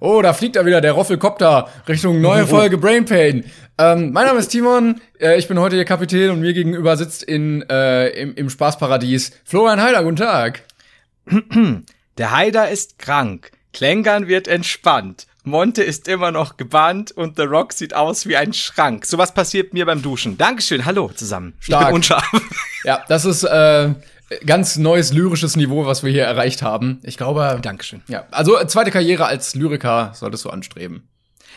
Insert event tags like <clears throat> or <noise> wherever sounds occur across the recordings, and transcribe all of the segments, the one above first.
Oh, da fliegt da wieder der Roffelkopter Richtung neue Folge Brain Pain. Ähm, mein Name ist Timon, äh, ich bin heute Ihr Kapitän und mir gegenüber sitzt in, äh, im, im Spaßparadies Florian Heider. Guten Tag. <clears throat> Der Heider ist krank, Klängern wird entspannt, Monte ist immer noch gebannt und The Rock sieht aus wie ein Schrank. Sowas passiert mir beim Duschen. Dankeschön, hallo zusammen. Stark. Ich bin unscharf. Ja, das ist äh, ganz neues lyrisches Niveau, was wir hier erreicht haben. Ich glaube. Dankeschön. Ja, also zweite Karriere als Lyriker solltest du anstreben.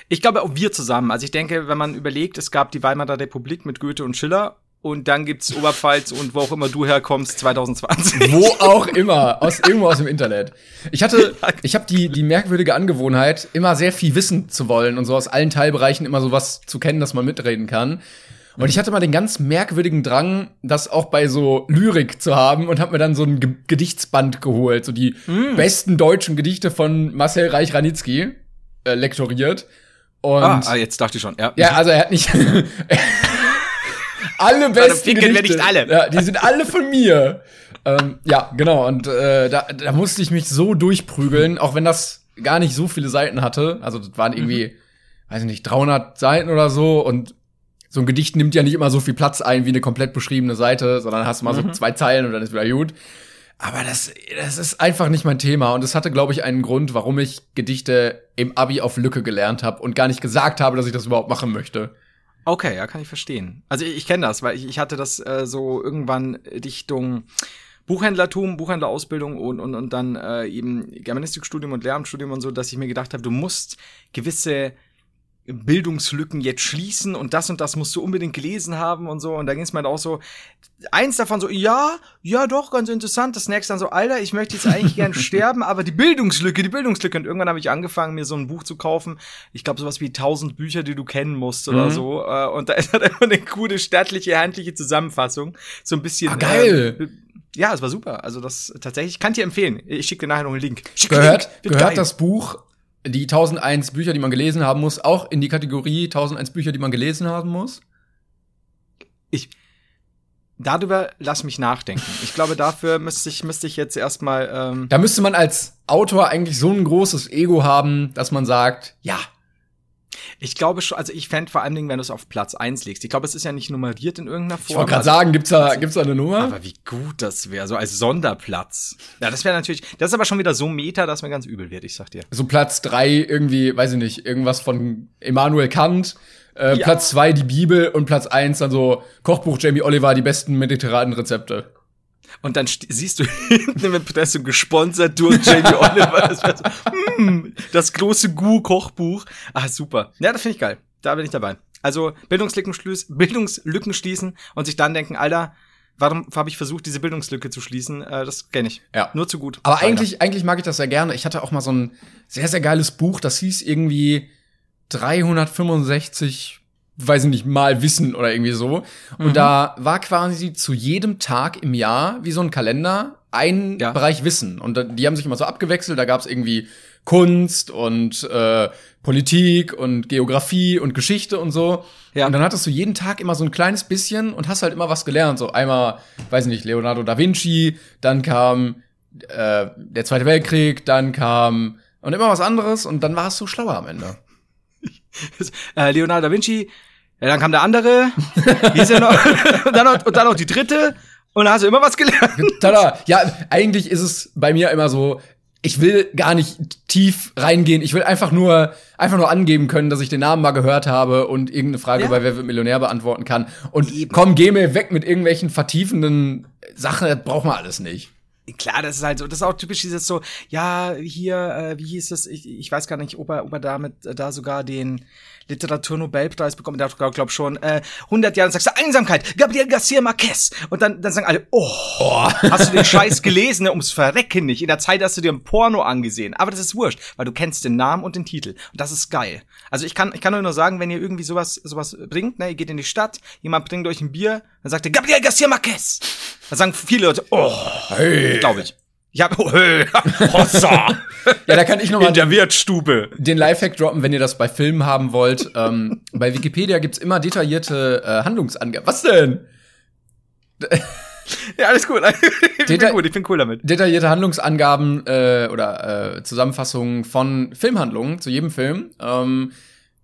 Ich glaube auch wir zusammen. Also ich denke, wenn man überlegt, es gab die Weimarer Republik mit Goethe und Schiller und dann gibt's Oberpfalz und wo auch immer du herkommst 2020. Wo auch immer, aus irgendwo aus dem Internet. Ich hatte, <laughs> ich habe die die merkwürdige Angewohnheit, immer sehr viel wissen zu wollen und so aus allen Teilbereichen immer sowas zu kennen, dass man mitreden kann. Und ich hatte mal den ganz merkwürdigen Drang, das auch bei so Lyrik zu haben und habe mir dann so ein Ge Gedichtsband geholt, so die besten deutschen Gedichte von Marcel Reich-Ranitzky äh, lektoriert. Und ah, ah, jetzt dachte ich schon, ja. ja, also er hat nicht <laughs> alle besten ficken wir Gedichte. nicht alle. Ja, die sind alle von mir. ähm, ja, genau. Und äh, da, da musste ich mich so durchprügeln, auch wenn das gar nicht so viele Seiten hatte. Also das waren irgendwie, weiß ich nicht, 300 Seiten oder so. Und so ein Gedicht nimmt ja nicht immer so viel Platz ein wie eine komplett beschriebene Seite, sondern hast mal so zwei Zeilen und dann ist wieder gut. Aber das, das ist einfach nicht mein Thema. Und es hatte, glaube ich, einen Grund, warum ich Gedichte im Abi auf Lücke gelernt habe und gar nicht gesagt habe, dass ich das überhaupt machen möchte. Okay, ja, kann ich verstehen. Also ich, ich kenne das, weil ich, ich hatte das äh, so irgendwann Richtung Buchhändlertum, Buchhändlerausbildung und, und, und dann äh, eben Germanistikstudium und Lehramtsstudium und so, dass ich mir gedacht habe, du musst gewisse Bildungslücken jetzt schließen und das und das musst du unbedingt gelesen haben und so. Und da ging es mir halt auch so, eins davon so, ja, ja doch, ganz interessant. Das nächste dann so, Alter, ich möchte jetzt eigentlich gern <laughs> sterben, aber die Bildungslücke, die Bildungslücke. Und irgendwann habe ich angefangen, mir so ein Buch zu kaufen. Ich glaube, sowas wie tausend Bücher, die du kennen musst oder Mhm. so. Äh, Und da ist halt immer eine coole, stattliche, handliche Zusammenfassung. So ein bisschen. Ah, geil. Äh, ja, es war super. Also das tatsächlich, ich kann dir empfehlen. Ich schicke dir nachher noch einen Link. Schick Gehört, Link. Gehört geil. das Buch, die 1001 Bücher, die man gelesen haben muss, auch in die Kategorie 1001 Bücher, die man gelesen haben muss? Ich, darüber lass mich nachdenken. Ich glaube, dafür müsste ich, müsste ich jetzt erstmal, ähm, Da müsste man als Autor eigentlich so ein großes Ego haben, dass man sagt, ja, ich glaube schon, also ich fände vor allen Dingen, wenn du es auf Platz eins legst. Ich glaube, es ist ja nicht nummeriert in irgendeiner Form. ich wollte gerade also- sagen, gibt's da, gibt's da eine Nummer? Aber wie gut das wäre, so als Sonderplatz. Ja, das wäre natürlich, das ist aber schon wieder so meta, dass mir ganz übel wird, ich sag dir. so Platz drei irgendwie, weiß ich nicht, irgendwas von Immanuel Kant, äh, Ja. Platz zwei die Bibel und Platz eins dann so Kochbuch Jamie Oliver, die besten mediterranen Rezepte. Und dann st- siehst du <laughs> hinten im Impressum gesponsert durch Jamie Oliver. Das, so, hm, das große Gu-Kochbuch. Ah, super. Ja, das finde ich geil. Da bin ich dabei. Also Bildungslücken, Bildungslücken schließen und sich dann denken, Alter, warum habe ich versucht, diese Bildungslücke zu schließen? Äh, das kenne ich. Ja. Nur zu gut. Aber Leider. eigentlich, eigentlich mag ich das sehr gerne. Ich hatte auch mal so ein sehr, sehr geiles Buch, das hieß irgendwie 365, weiß ich nicht, mal Wissen oder irgendwie so. Und Mhm. da war quasi zu jedem Tag im Jahr, wie so ein Kalender, ein Ja. Bereich Wissen. Und die haben sich immer so abgewechselt. Da gab es irgendwie Kunst und äh, Politik und Geografie und Geschichte und so. Ja. Und dann hattest du jeden Tag immer so ein kleines bisschen und hast halt immer was gelernt. So einmal, weiß ich nicht, Leonardo da Vinci, dann kam äh, der Zweite Weltkrieg, dann kam und immer was anderes und dann warst du schlauer am Ende. <laughs> äh, Leonardo da Vinci, ja, dann kam der andere, noch, <laughs> und, dann noch, und dann noch die dritte, und dann hast du immer was gelernt. Tada! Ja, eigentlich ist es bei mir immer so, ich will gar nicht tief reingehen. Ich will einfach nur, einfach nur angeben können, dass ich den Namen mal gehört habe und irgendeine Frage Ja. bei Wer wird Millionär beantworten kann. Und komm, geh mir weg mit irgendwelchen vertiefenden Sachen, das braucht man alles nicht. Klar, das ist halt so, das ist auch typisch dieses so, ja, hier, äh, wie hieß es, ich, ich weiß gar nicht, ob er, ob er damit äh, da sogar den Literaturnobelpreis bekommen, der glaub, glaub schon, äh, 100 Jahre, sagst du Einsamkeit, Gabriel Garcia Marquez. Und dann, dann sagen alle, oh, hast du den Scheiß gelesen, ne, ums Verrecken nicht. In der Zeit hast du dir ein Porno angesehen. Aber das ist wurscht, weil du kennst den Namen und den Titel. Und das ist geil. Also ich kann, ich kann euch nur sagen, wenn ihr irgendwie sowas, sowas bringt, ne, ihr geht in die Stadt, jemand bringt euch ein Bier, Dann sagt er, Gabriel Garcia Marquez. Dann sagen viele Leute, oh, Hey. glaube ich. Ich habe, <laughs> oh, hey, Hossa. Ja, da kann ich noch mal In der Wirtsstube. den Lifehack droppen, wenn ihr das bei Filmen haben wollt. ähm, bei Wikipedia gibt's immer detaillierte äh, Handlungsangaben. Was denn? Ja, alles gut. <laughs> Ich bin Deta- gut, ich bin cool damit. Detaillierte Handlungsangaben äh, oder äh, Zusammenfassungen von Filmhandlungen zu jedem Film. Ähm,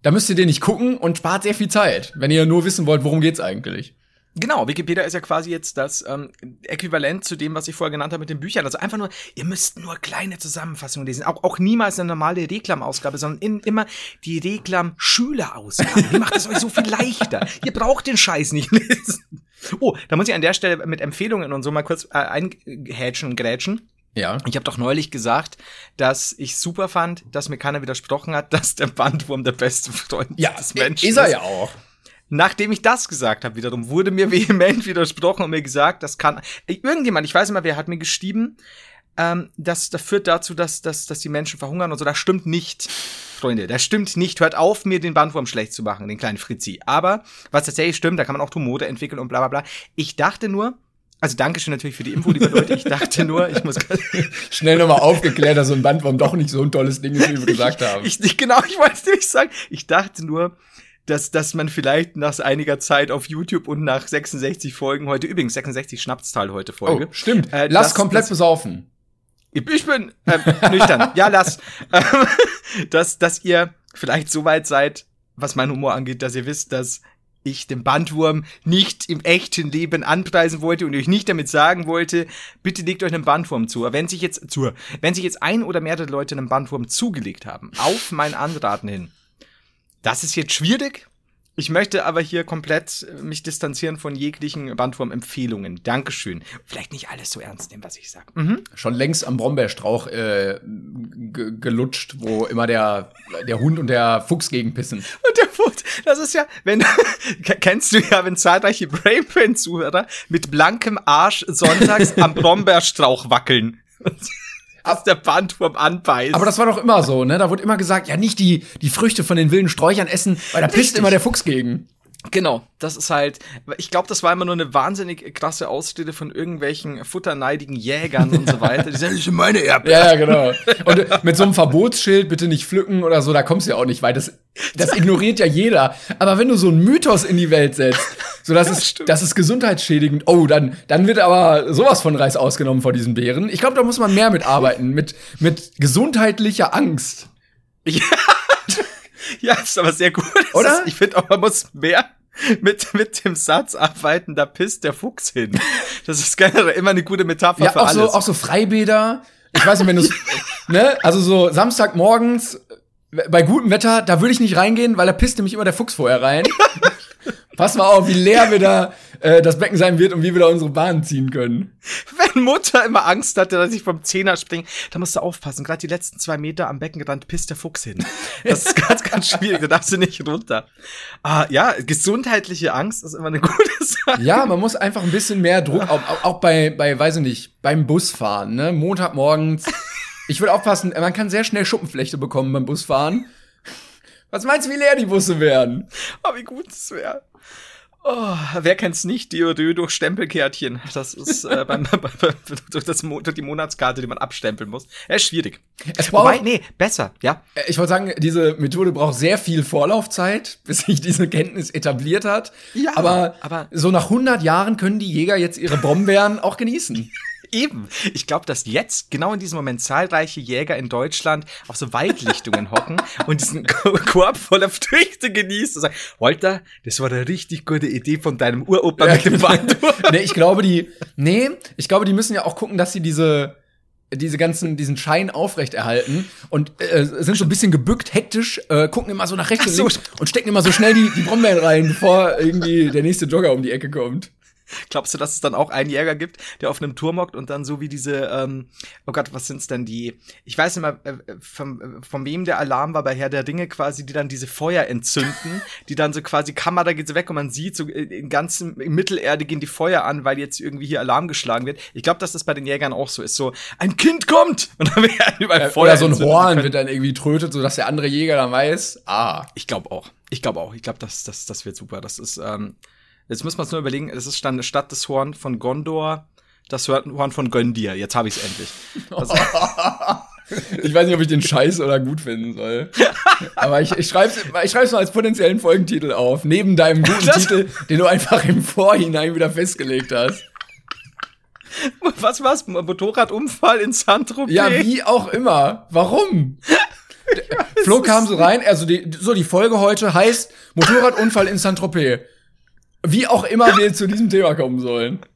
da müsst ihr den nicht gucken und spart sehr viel Zeit, wenn ihr nur wissen wollt, worum geht's eigentlich. Genau, Wikipedia ist ja quasi jetzt das ähm, Äquivalent zu dem, was ich vorher genannt habe mit den Büchern. Also einfach nur, ihr müsst nur kleine Zusammenfassungen lesen. Auch, auch niemals eine normale Reklamausgabe, sondern in, immer die Reklam-Schülerausgabe. Die macht es euch so viel leichter. Ihr braucht den Scheiß nicht lesen. Oh, da muss ich an der Stelle mit Empfehlungen und so mal kurz äh, einhätschen und grätschen. Ja. Ich habe doch neulich gesagt, dass ich super fand, dass mir keiner widersprochen hat, dass der Bandwurm der beste Freund des Menschen ist er ja auch. Nachdem ich das gesagt habe, wiederum wurde mir <laughs> vehement widersprochen und mir gesagt, das kann irgendjemand, ich weiß nicht mal, wer hat mir geschrieben, ähm, das, das führt dazu, dass, dass, dass die Menschen verhungern und so. Das stimmt nicht, Freunde. Das stimmt nicht. Hört auf, mir den Bandwurm schlecht zu machen, den kleinen Fritzi. Aber was tatsächlich stimmt, da kann man auch Tumore entwickeln und bla bla bla. Ich dachte nur, also Dankeschön natürlich für die Info, liebe Leute. Ich dachte nur, ich muss <laughs> Schnell nochmal aufgeklärt, dass so ein Bandwurm doch nicht so ein tolles Ding ist, wie wir gesagt haben. Ich, ich, genau, ich wollte es nämlich sagen. Ich dachte nur, dass, dass man vielleicht nach einiger Zeit auf YouTube und nach 66 Folgen heute, übrigens 66 Schnapstal heute oh, Folge. stimmt. Äh, Lass das- komplett das- besaufen. Ich bin ähm, <laughs> nüchtern. Ja, lass. Ähm, <laughs> dass, dass ihr vielleicht so weit seid, was mein Humor angeht, dass ihr wisst, dass ich den Bandwurm nicht im echten Leben anpreisen wollte und euch nicht damit sagen wollte, bitte legt euch einen Bandwurm zu. Wenn sich jetzt zu, wenn sich jetzt ein oder mehrere Leute einen Bandwurm zugelegt haben, auf mein Anraten hin, das ist jetzt schwierig. Ich möchte aber hier komplett äh, mich distanzieren von jeglichen Bandwurm-Empfehlungen. Dankeschön. Vielleicht nicht alles so ernst nehmen, was ich sage. Mhm. Schon längst am Brombeerstrauch äh, ge- gelutscht, wo immer der, der Hund und der Fuchs gegenpissen. Und der Foot, das ist ja, wenn, <laughs> kennst du ja, wenn zahlreiche Brainpain-Zuhörer mit blankem Arsch sonntags am Brombeerstrauch wackeln. <laughs> <laughs> Dass der Bandwurm anbeißt. Aber das war doch immer so, ne? Da wurde immer gesagt, ja, nicht die, die Früchte von den wilden Sträuchern essen, weil da pisst immer der Fuchs gegen. Genau, das ist halt, ich glaube, das war immer nur eine wahnsinnig krasse Ausrede von irgendwelchen futterneidigen Jägern und so weiter. Die sagen, das sind meine Erdbeeren. Ja, ja, genau. Und mit so einem Verbotsschild bitte nicht pflücken oder so, da kommst du ja auch nicht weit. Das, das ignoriert ja jeder. Aber wenn du so einen Mythos in die Welt setzt, so das <laughs> ist, stimmt. das ist gesundheitsschädigend, oh, dann, dann wird aber sowas von Reis ausgenommen vor diesen Beeren. Ich glaube, da muss man mehr mitarbeiten, mit, mit gesundheitlicher Angst. Ja, <laughs> <laughs> ja ist aber sehr gut. Oder? Ist, ich finde auch, man muss mehr mit, mit dem Satz arbeiten, da pisst der Fuchs hin. Das ist generell immer eine gute Metapher Ja, für auch alles. so, auch so Freibäder. Ich weiß nicht, wenn du <laughs> ne, also so Samstagmorgens äh, bei gutem Wetter, da würde ich nicht reingehen, weil da pisst nämlich immer der Fuchs vorher rein. <laughs> Pass mal auf, wie leer wir da äh, das Becken sein wird und wie wir da unsere Bahn ziehen können. Wenn Mutter immer Angst hatte, dass ich vom Zehner springe, da musst du aufpassen. Gerade die letzten zwei Meter am Beckenrand pisst der Fuchs hin. Das ist <laughs> ganz, ganz schwierig. Da darfst du nicht runter. Ah, ja, gesundheitliche Angst ist immer eine <laughs> gute Sache. Ja, man muss einfach ein bisschen mehr Druck, auch, auch- auch bei, bei, weiß ich nicht, beim Busfahren, ne? Montagmorgens. Ich würde aufpassen, man kann sehr schnell Schuppenflechte bekommen beim Busfahren. Was meinst du, wie leer die Busse werden? Oh, wie gut das wäre. Oh, wer kennt's nicht? Diodö durch Stempelkärtchen. Das ist äh, beim, <laughs> durch, das, durch die Monatskarte, die man abstempeln muss. Er ist schwierig. Es Wobei, braucht, nee, besser, ja. Äh, Ich wollte sagen, diese Methode braucht sehr viel Vorlaufzeit, <laughs> bis sich diese Kenntnis etabliert hat. Ja, aber, aber- so nach 100 Jahren können die Jäger jetzt ihre Brombeeren auch genießen. Eben. Ich glaube, dass jetzt genau in diesem Moment zahlreiche Jäger in Deutschland auf so Waldlichtungen hocken <laughs> und diesen Ko- Korb voller Früchte genießen und sagen, Walter, das war eine richtig gute Idee von deinem Uropa mit dem Bandwurm. <laughs> nee, ich glaube, die, nee, ich glaube, die müssen ja auch gucken, dass sie diese, diese ganzen, diesen Schein aufrechterhalten und äh, sind so ein bisschen gebückt, hektisch, äh, gucken immer so nach rechts so. und stecken immer so schnell die, die Brombeeren rein, bevor irgendwie der nächste Jogger um die Ecke kommt. <laughs> Glaubst du, dass es dann auch einen Jäger gibt, der auf einem Turm hockt und dann so wie diese, ähm, oh Gott, was sind's denn die? Ich weiß nicht mal, äh, von, äh, von wem der Alarm war bei Herr der Dinge quasi, die dann diese Feuer entzünden, die dann so quasi Kamera geht so weg und man sieht so äh, in ganzen in Mittelerde gehen die Feuer an, weil jetzt irgendwie hier Alarm geschlagen wird. Ich glaube, dass das bei den Jägern auch so ist. So ein Kind kommt <laughs> und dann werden überall Äh, Feuer Oder so ein Horn wird dann irgendwie trötet, sodass der andere Jäger dann weiß, ah, Ich glaube auch. Ich glaube auch. Ich glaube, das, das, das wird super. Das ist, ähm, Jetzt muss man es nur überlegen, es ist dann statt des Horn von Gondor das Horn von Göndir. Jetzt habe ich es endlich. Also, <laughs> ich weiß nicht, ob ich den scheiße oder gut finden soll. Aber ich, ich schreibe es ich schreib's mal als potenziellen Folgentitel auf. Neben deinem guten Das- Titel, den du einfach im Vorhinein wieder festgelegt hast. was war's? Motorradunfall in Saint-Tropez? Ja, wie auch immer. Warum? <laughs> Flo kam so rein, also die, so die Folge heute heißt Motorradunfall in Saint-Tropez. Wie auch immer wir zu diesem Thema kommen sollen. <laughs>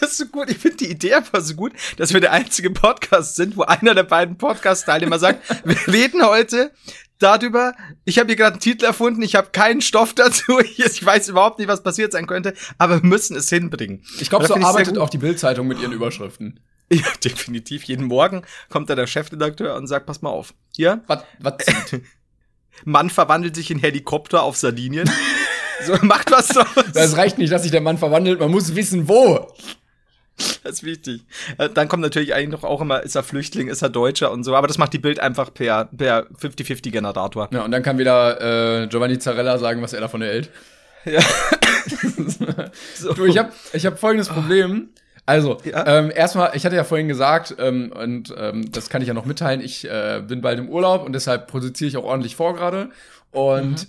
Das ist so gut. Ich finde die Idee einfach so gut, dass wir der einzige Podcast sind, wo einer der beiden Podcast-Teilnehmer sagt, <laughs> wir reden heute darüber, ich habe hier gerade einen Titel erfunden, ich habe keinen Stoff dazu, ich <laughs> ich weiß überhaupt nicht, was passiert sein könnte, aber wir müssen es hinbringen. Ich glaube, so das arbeitet auch die Bild-Zeitung mit ihren Überschriften. Ja, definitiv. Jeden Morgen kommt da der Chefredakteur und sagt, pass mal auf. Hier, Was, was? Mann verwandelt sich in Helikopter auf Sardinien. So, <laughs> macht was draus. Das reicht nicht, dass sich der Mann verwandelt, man muss wissen, wo. Das ist wichtig. Äh, Dann kommt natürlich eigentlich noch auch immer, ist er Flüchtling, ist er Deutscher und so, aber das macht die Bild einfach per, per 50-50-Generator. Ja, und dann kann wieder äh, Giovanni Zarella sagen, was er davon hält. Ja. <laughs> so. Du, ich habe ich hab folgendes Problem. Also, Ja. ähm, erstmal, ich hatte ja vorhin gesagt, ähm, und ähm, das kann ich ja noch mitteilen, ich äh, bin bald im Urlaub und deshalb produziere ich auch ordentlich vor gerade. Und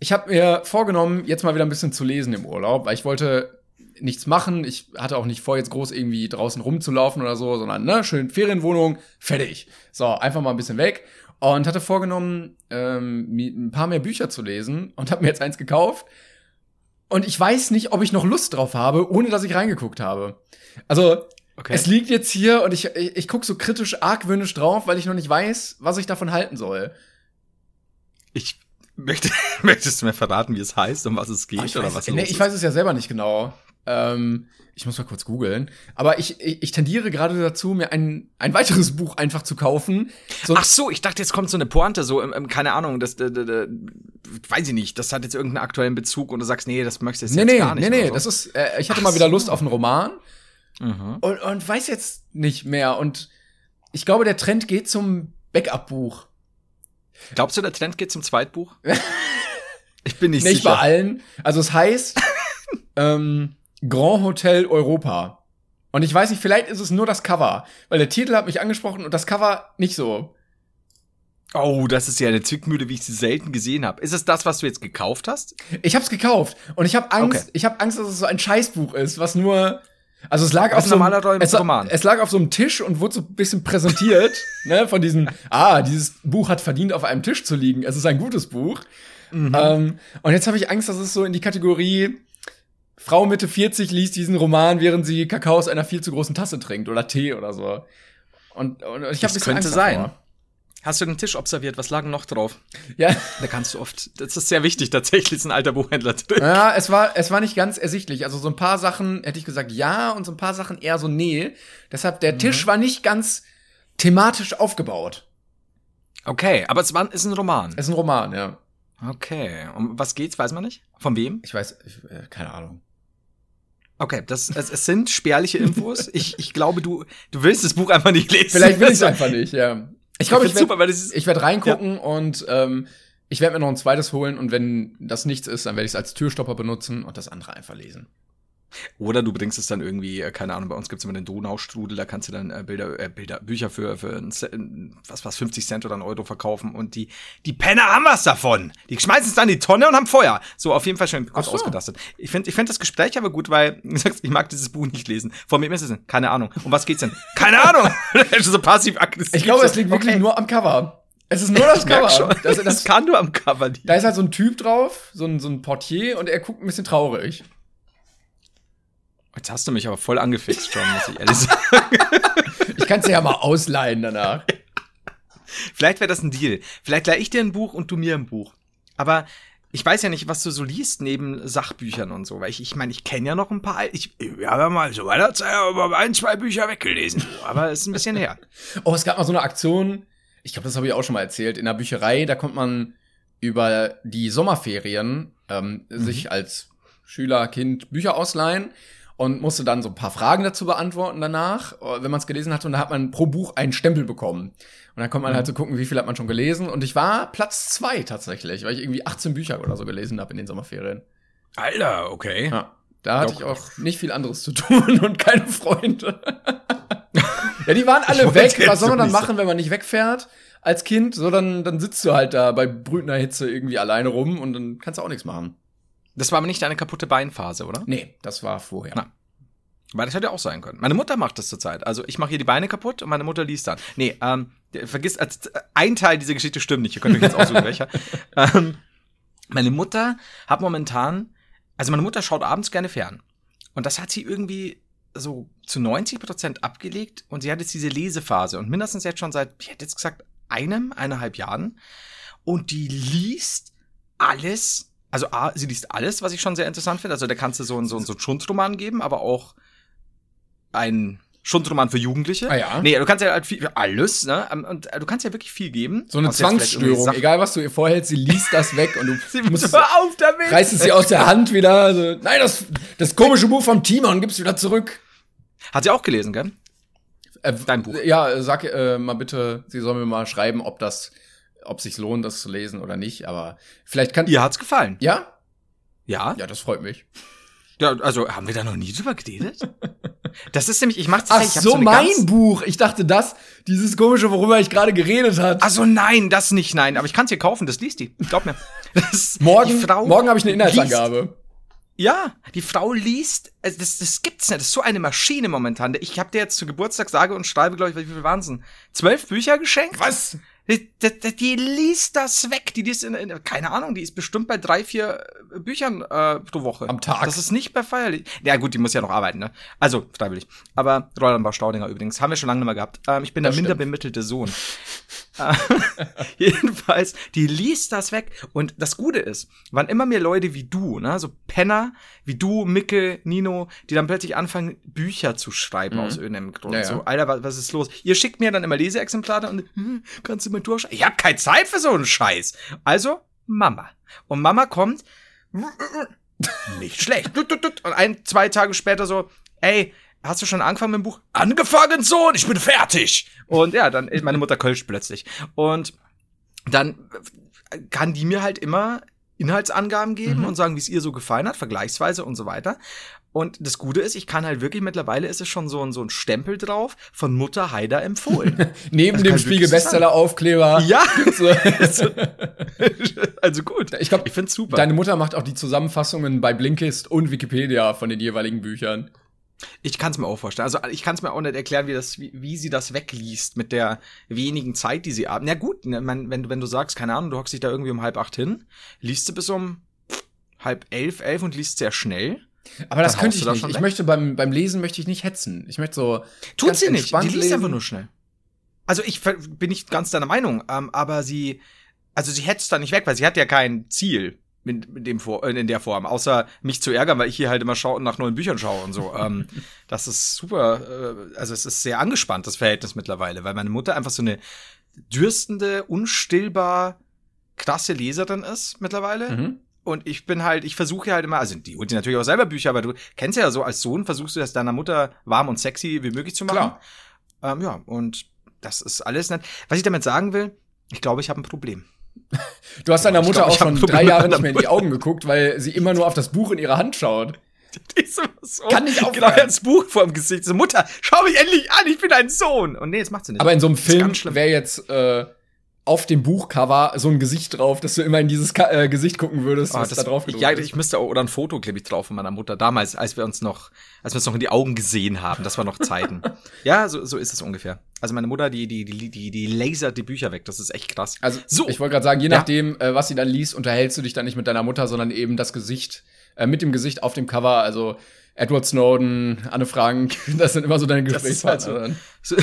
ich habe mir vorgenommen, jetzt mal wieder ein bisschen zu lesen im Urlaub, weil ich wollte nichts machen. Ich hatte auch nicht vor, jetzt groß irgendwie draußen rumzulaufen oder so, sondern ne, schön Ferienwohnung, fertig. So, einfach mal ein bisschen weg. Und hatte vorgenommen, ähm, ein paar mehr Bücher zu lesen und habe mir jetzt eins gekauft. Und ich weiß nicht, ob ich noch Lust drauf habe, ohne dass ich reingeguckt habe. Also, Okay. es liegt jetzt hier und ich, ich, ich gucke so kritisch argwöhnisch drauf, weil ich noch nicht weiß, was ich davon halten soll. Ich möchte, <laughs> möchtest du mir verraten, wie es heißt, um was es geht Aber ich, oder weiß, was nee, ich weiß es ja selber nicht genau. Ähm, ich muss mal kurz googeln. Aber ich, ich, ich tendiere gerade dazu, mir ein, ein weiteres Buch einfach zu kaufen. So, Ach so, ich dachte, jetzt kommt so eine Pointe, so, ähm, ähm, keine Ahnung, das, äh, äh, weiß ich nicht, das hat jetzt irgendeinen aktuellen Bezug und du sagst, nee, das möchtest du nee, jetzt nee, gar nicht. nee, nee, oder das so. ist, äh, ich hatte Ach mal wieder so. Lust auf einen Roman Mhm. und, und weiß jetzt nicht mehr. Und ich glaube, der Trend geht zum Backup-Buch. Glaubst du, der Trend geht zum Zweitbuch? <laughs> ich bin nicht, Nicht bei sicher. allen. Also es heißt <laughs> ähm, Grand Hotel Europa. Und ich weiß nicht, vielleicht ist es nur das Cover, weil der Titel hat mich angesprochen und das Cover nicht so. Oh, das ist ja eine Zwickmühle, wie ich sie selten gesehen habe. Ist es das, was du jetzt gekauft hast? Ich hab's gekauft und ich habe Angst, Okay. ich habe Angst, dass es so ein Scheißbuch ist, was nur also es lag auf so einem, es, es lag auf so einem Tisch und wurde so ein bisschen präsentiert, <laughs> ne, von diesen ah, dieses Buch hat verdient auf einem Tisch zu liegen. Es ist ein gutes Buch. Mhm. Ähm, und jetzt habe ich Angst, dass es so in die Kategorie Frau Mitte 40 liest diesen Roman, während sie Kakao aus einer viel zu großen Tasse trinkt oder Tee oder so. Und, und ich habe Das könnte sein. Hast du den Tisch observiert? Was lag noch drauf? Ja, Da kannst du oft, das ist sehr wichtig, tatsächlich ist ein alter Buchhändler drin. ja, es war es war nicht ganz ersichtlich. Also so ein paar Sachen hätte ich gesagt ja und so ein paar Sachen eher so nee. Deshalb der Tisch war nicht ganz thematisch aufgebaut. Okay, aber es war, ist ein Roman. Es ist ein Roman, ja. Okay, um was geht's, weiß man nicht? Von wem? Ich weiß, ich, äh, keine Ahnung. Okay, das, es, es sind spärliche Infos. Ich, ich glaube, du, du willst das Buch einfach nicht lesen. Vielleicht will ich es Also, einfach nicht, ja. Ich glaube, ich, werd- Ich werde reingucken und ähm, ich werde mir noch ein zweites holen und wenn das nichts ist, dann werde ich es als Türstopper benutzen und das andere einfach lesen. Oder du bringst es dann irgendwie, äh, keine Ahnung, bei uns gibt's immer den Donaustrudel, da kannst du dann äh, Bilder, äh, Bilder, Bücher für, für ein Cent, was, was, 50 Cent oder einen Euro verkaufen und die, die Penner haben was davon. Die schmeißen es dann in die Tonne und haben Feuer. So, auf jeden Fall schön kurz so. ausgetastet. Ich finde ich find das Gespräch aber gut, weil <laughs> du sagst, ich mag dieses Buch nicht lesen. Vor mir ist es denn? Keine Ahnung. Um was geht's denn? Keine Ahnung. <laughs> so passiv-aggressiv. Ich glaube, es liegt wirklich okay. nur am Cover. Es ist <laughs> nur das Cover. Das, Das, das, kann nur am Cover liegen. da ist halt so ein Typ drauf, so ein, so ein Portier und er guckt ein bisschen traurig. Jetzt hast du mich aber voll angefixt, John, muss ich ehrlich <laughs> sagen. Ich kann es ja mal ausleihen danach. Vielleicht wäre das ein Deal. Vielleicht leih ich dir ein Buch und du mir ein Buch. Aber ich weiß ja nicht, was du so liest neben Sachbüchern und so, weil ich, ich meine, ich kenne ja noch ein paar. Ich, ich habe ja mal so weiter Zeit aber ein, zwei Bücher weggelesen. Aber es ist ein bisschen her. Oh, es gab mal so eine Aktion, ich glaube, das habe ich auch schon mal erzählt, in der Bücherei, da konnte man über die Sommerferien ähm, sich als Schüler, Kind Bücher ausleihen und musste dann so ein paar Fragen dazu beantworten danach, wenn man es gelesen hatte. Und da hat man pro Buch einen Stempel bekommen. Und dann konnte man halt so gucken, wie viel hat man schon gelesen. Und ich war Platz zwei tatsächlich, weil ich irgendwie 18 Bücher oder so gelesen habe in den Sommerferien. Alter, okay. Ja. Da hatte ich auch nicht viel anderes zu <laughs> tun und keine Freunde. <laughs> ja, die waren alle weg. Was soll man dann machen, wenn man nicht wegfährt als Kind? So, dann, dann sitzt du halt da bei brütender Hitze irgendwie alleine rum und dann kannst du auch nichts machen. Das war aber nicht deine kaputte Beinphase, oder? Nee, das war vorher. Na. Weil das hätte auch sein können. Meine Mutter macht das zurzeit. Also ich mache hier die Beine kaputt und meine Mutter liest dann. Nee, ähm, vergiss, also, ein Teil dieser Geschichte stimmt nicht. Ihr könnt euch jetzt aussuchen, <laughs> welcher. Ähm, meine Mutter hat momentan, also meine Mutter schaut abends gerne fern. Und das hat sie irgendwie so zu 90 Prozent abgelegt und sie hat jetzt diese Lesephase und mindestens jetzt schon seit, ich hätte jetzt gesagt, einem, eineinhalb Jahren. Und die liest alles, also A, sie liest alles, was ich schon sehr interessant finde. Also da kannst du so einen, so einen, so einen Schundroman geben, aber auch ein Schundroman für Jugendliche. Ah ja. Nee, du kannst ja halt viel, alles, ne? Und äh, du kannst ja wirklich viel geben. So eine Zwangsstörung. Egal, was du ihr vorhältst, sie liest das weg und du <laughs> musst <laughs> Hör auf damit! reißt es sie aus der Hand wieder. Also, nein, das, das komische Buch vom Timon gibst wieder zurück. Hat sie auch gelesen, gell? Äh, Dein Buch. Ja, sag äh, mal bitte, sie soll mir mal schreiben, ob das, ob sich's lohnt, das zu lesen oder nicht. Aber vielleicht kann. Ihr hat's gefallen. Ja? Ja? Ja, das freut mich. Ja, also haben wir da noch nie drüber geredet? <laughs> Das ist nämlich, ich mach's Ach ich hab so, eine mein Buch. Ich dachte, das, dieses komische, worüber ich gerade geredet hat. Also nein, das nicht, nein. Aber ich kann's hier kaufen, das liest die. Glaub mir. <laughs> Das, morgen, morgen habe ich eine liest- Inhaltsangabe. Ja, die Frau liest, also das, das gibt's nicht. Das ist so eine Maschine momentan. Ich habe dir jetzt zu Geburtstag sage und schreibe, glaube ich, wie viel Wahnsinn. Zwölf Bücher geschenkt? Was? Die, die, die liest das weg. Die liest in, in, keine Ahnung, die ist bestimmt bei drei, vier äh, Büchern äh, pro Woche. Am Tag. Das ist nicht bei feierlich. Ja gut, die muss ja noch arbeiten, ne? Also, freiwillig. Aber Roland Bauer Staudinger übrigens, haben wir schon lange nicht mehr gehabt. Ähm, ich bin Das der minder stimmt. bemittelte Sohn. <laughs> Jedenfalls, die liest das weg. Und das Gute ist, wann immer mir Leute wie du, ne, so Penner wie du, Micke, Nino, die dann plötzlich anfangen, Bücher zu schreiben aus irgendeinem Grund. Ja, ja. So, Alter, was, was ist los? Ihr schickt mir dann immer Leseexemplare und hm, kannst du mal durchschauen? Ich hab keine Zeit für so einen Scheiß. Also, Mama. Und Mama kommt, <laughs> nicht schlecht. Und ein, zwei Tage später so, ey, hast du schon angefangen mit dem Buch? Angefangen, Sohn, ich bin fertig. Und ja, dann ist meine Mutter kölsch plötzlich. Und dann kann die mir halt immer Inhaltsangaben geben Mhm. und sagen, wie es ihr so gefallen hat, vergleichsweise und so weiter. Und das Gute ist, ich kann halt wirklich, mittlerweile ist es schon so ein, so ein Stempel drauf von Mutter Heider empfohlen. <laughs> Neben Das dem kann Spiegel wirklich <laughs> so Bestseller-Aufkleber. <laughs> ja, So. also gut. Ich glaube, Ich find's super. Deine Mutter macht auch die Zusammenfassungen bei Blinkist und Wikipedia von den jeweiligen Büchern. Ich kann es mir auch vorstellen. Also ich kann es mir auch nicht erklären, wie, das, wie, wie sie das wegliest mit der wenigen Zeit, die sie haben. Na gut, ne, wenn, du- wenn du sagst, keine Ahnung, du hockst dich da irgendwie um halb acht hin, liest du bis um halb elf, elf und liest sehr schnell. Aber das könnte ich nicht. Ich möchte beim, beim Lesen möchte ich nicht hetzen. Ich möchte so. Tut sie nicht. Die liest lesen. einfach nur schnell. Also ich bin nicht ganz deiner Meinung, ähm, aber sie, also sie hetzt da nicht weg, weil sie hat ja kein Ziel mit, mit dem Vor äh, in der Form, außer mich zu ärgern, weil ich hier halt immer schaue und nach neuen Büchern schaue und so. <laughs> ähm, das ist super, äh, also es ist sehr angespannt, das Verhältnis mittlerweile, weil meine Mutter einfach so eine dürstende, unstillbar krasse Leserin ist mittlerweile. Mhm. Und ich bin halt, ich versuche halt immer, also die holt natürlich auch selber Bücher, aber du kennst ja so, als Sohn versuchst du das deiner Mutter warm und sexy wie möglich zu machen. Klar. Ähm, ja, und das ist alles nett. Was ich damit sagen will, ich glaube, ich habe ein Problem. Du hast deiner Mutter glaub, auch schon drei Jahre nicht mehr in die Augen geguckt, weil sie immer nur auf das Buch in ihrer Hand schaut. Die ist immer so. Kann nicht Genau, aufhören. das Buch vor dem Gesicht. So, Mutter, schau mich endlich an, ich bin ein Sohn. Und nee, das macht sie nicht. Aber in so einem Film wäre jetzt äh, auf dem Buchcover so ein Gesicht drauf, dass du immer in dieses Ka äh, Gesicht gucken würdest, Ah, was das, da drauf ja, ich müsste auch, oder ein Foto, klebe ich drauf von meiner Mutter. Damals, als wir uns noch, als wir uns noch in die Augen gesehen haben. Das war noch Zeiten. <laughs> ja, so, so ist es ungefähr. Also meine Mutter, die, die, die, die, die lasert die Bücher weg. Das ist echt krass. Also, So. ich wollte gerade sagen, je Ja. nachdem, äh, was sie dann liest, unterhältst du dich dann nicht mit deiner Mutter, sondern eben das Gesicht, äh, mit dem Gesicht auf dem Cover. Also Edward Snowden, Anne Frank, <laughs> das sind immer so deine halt Gesprächspartner. so.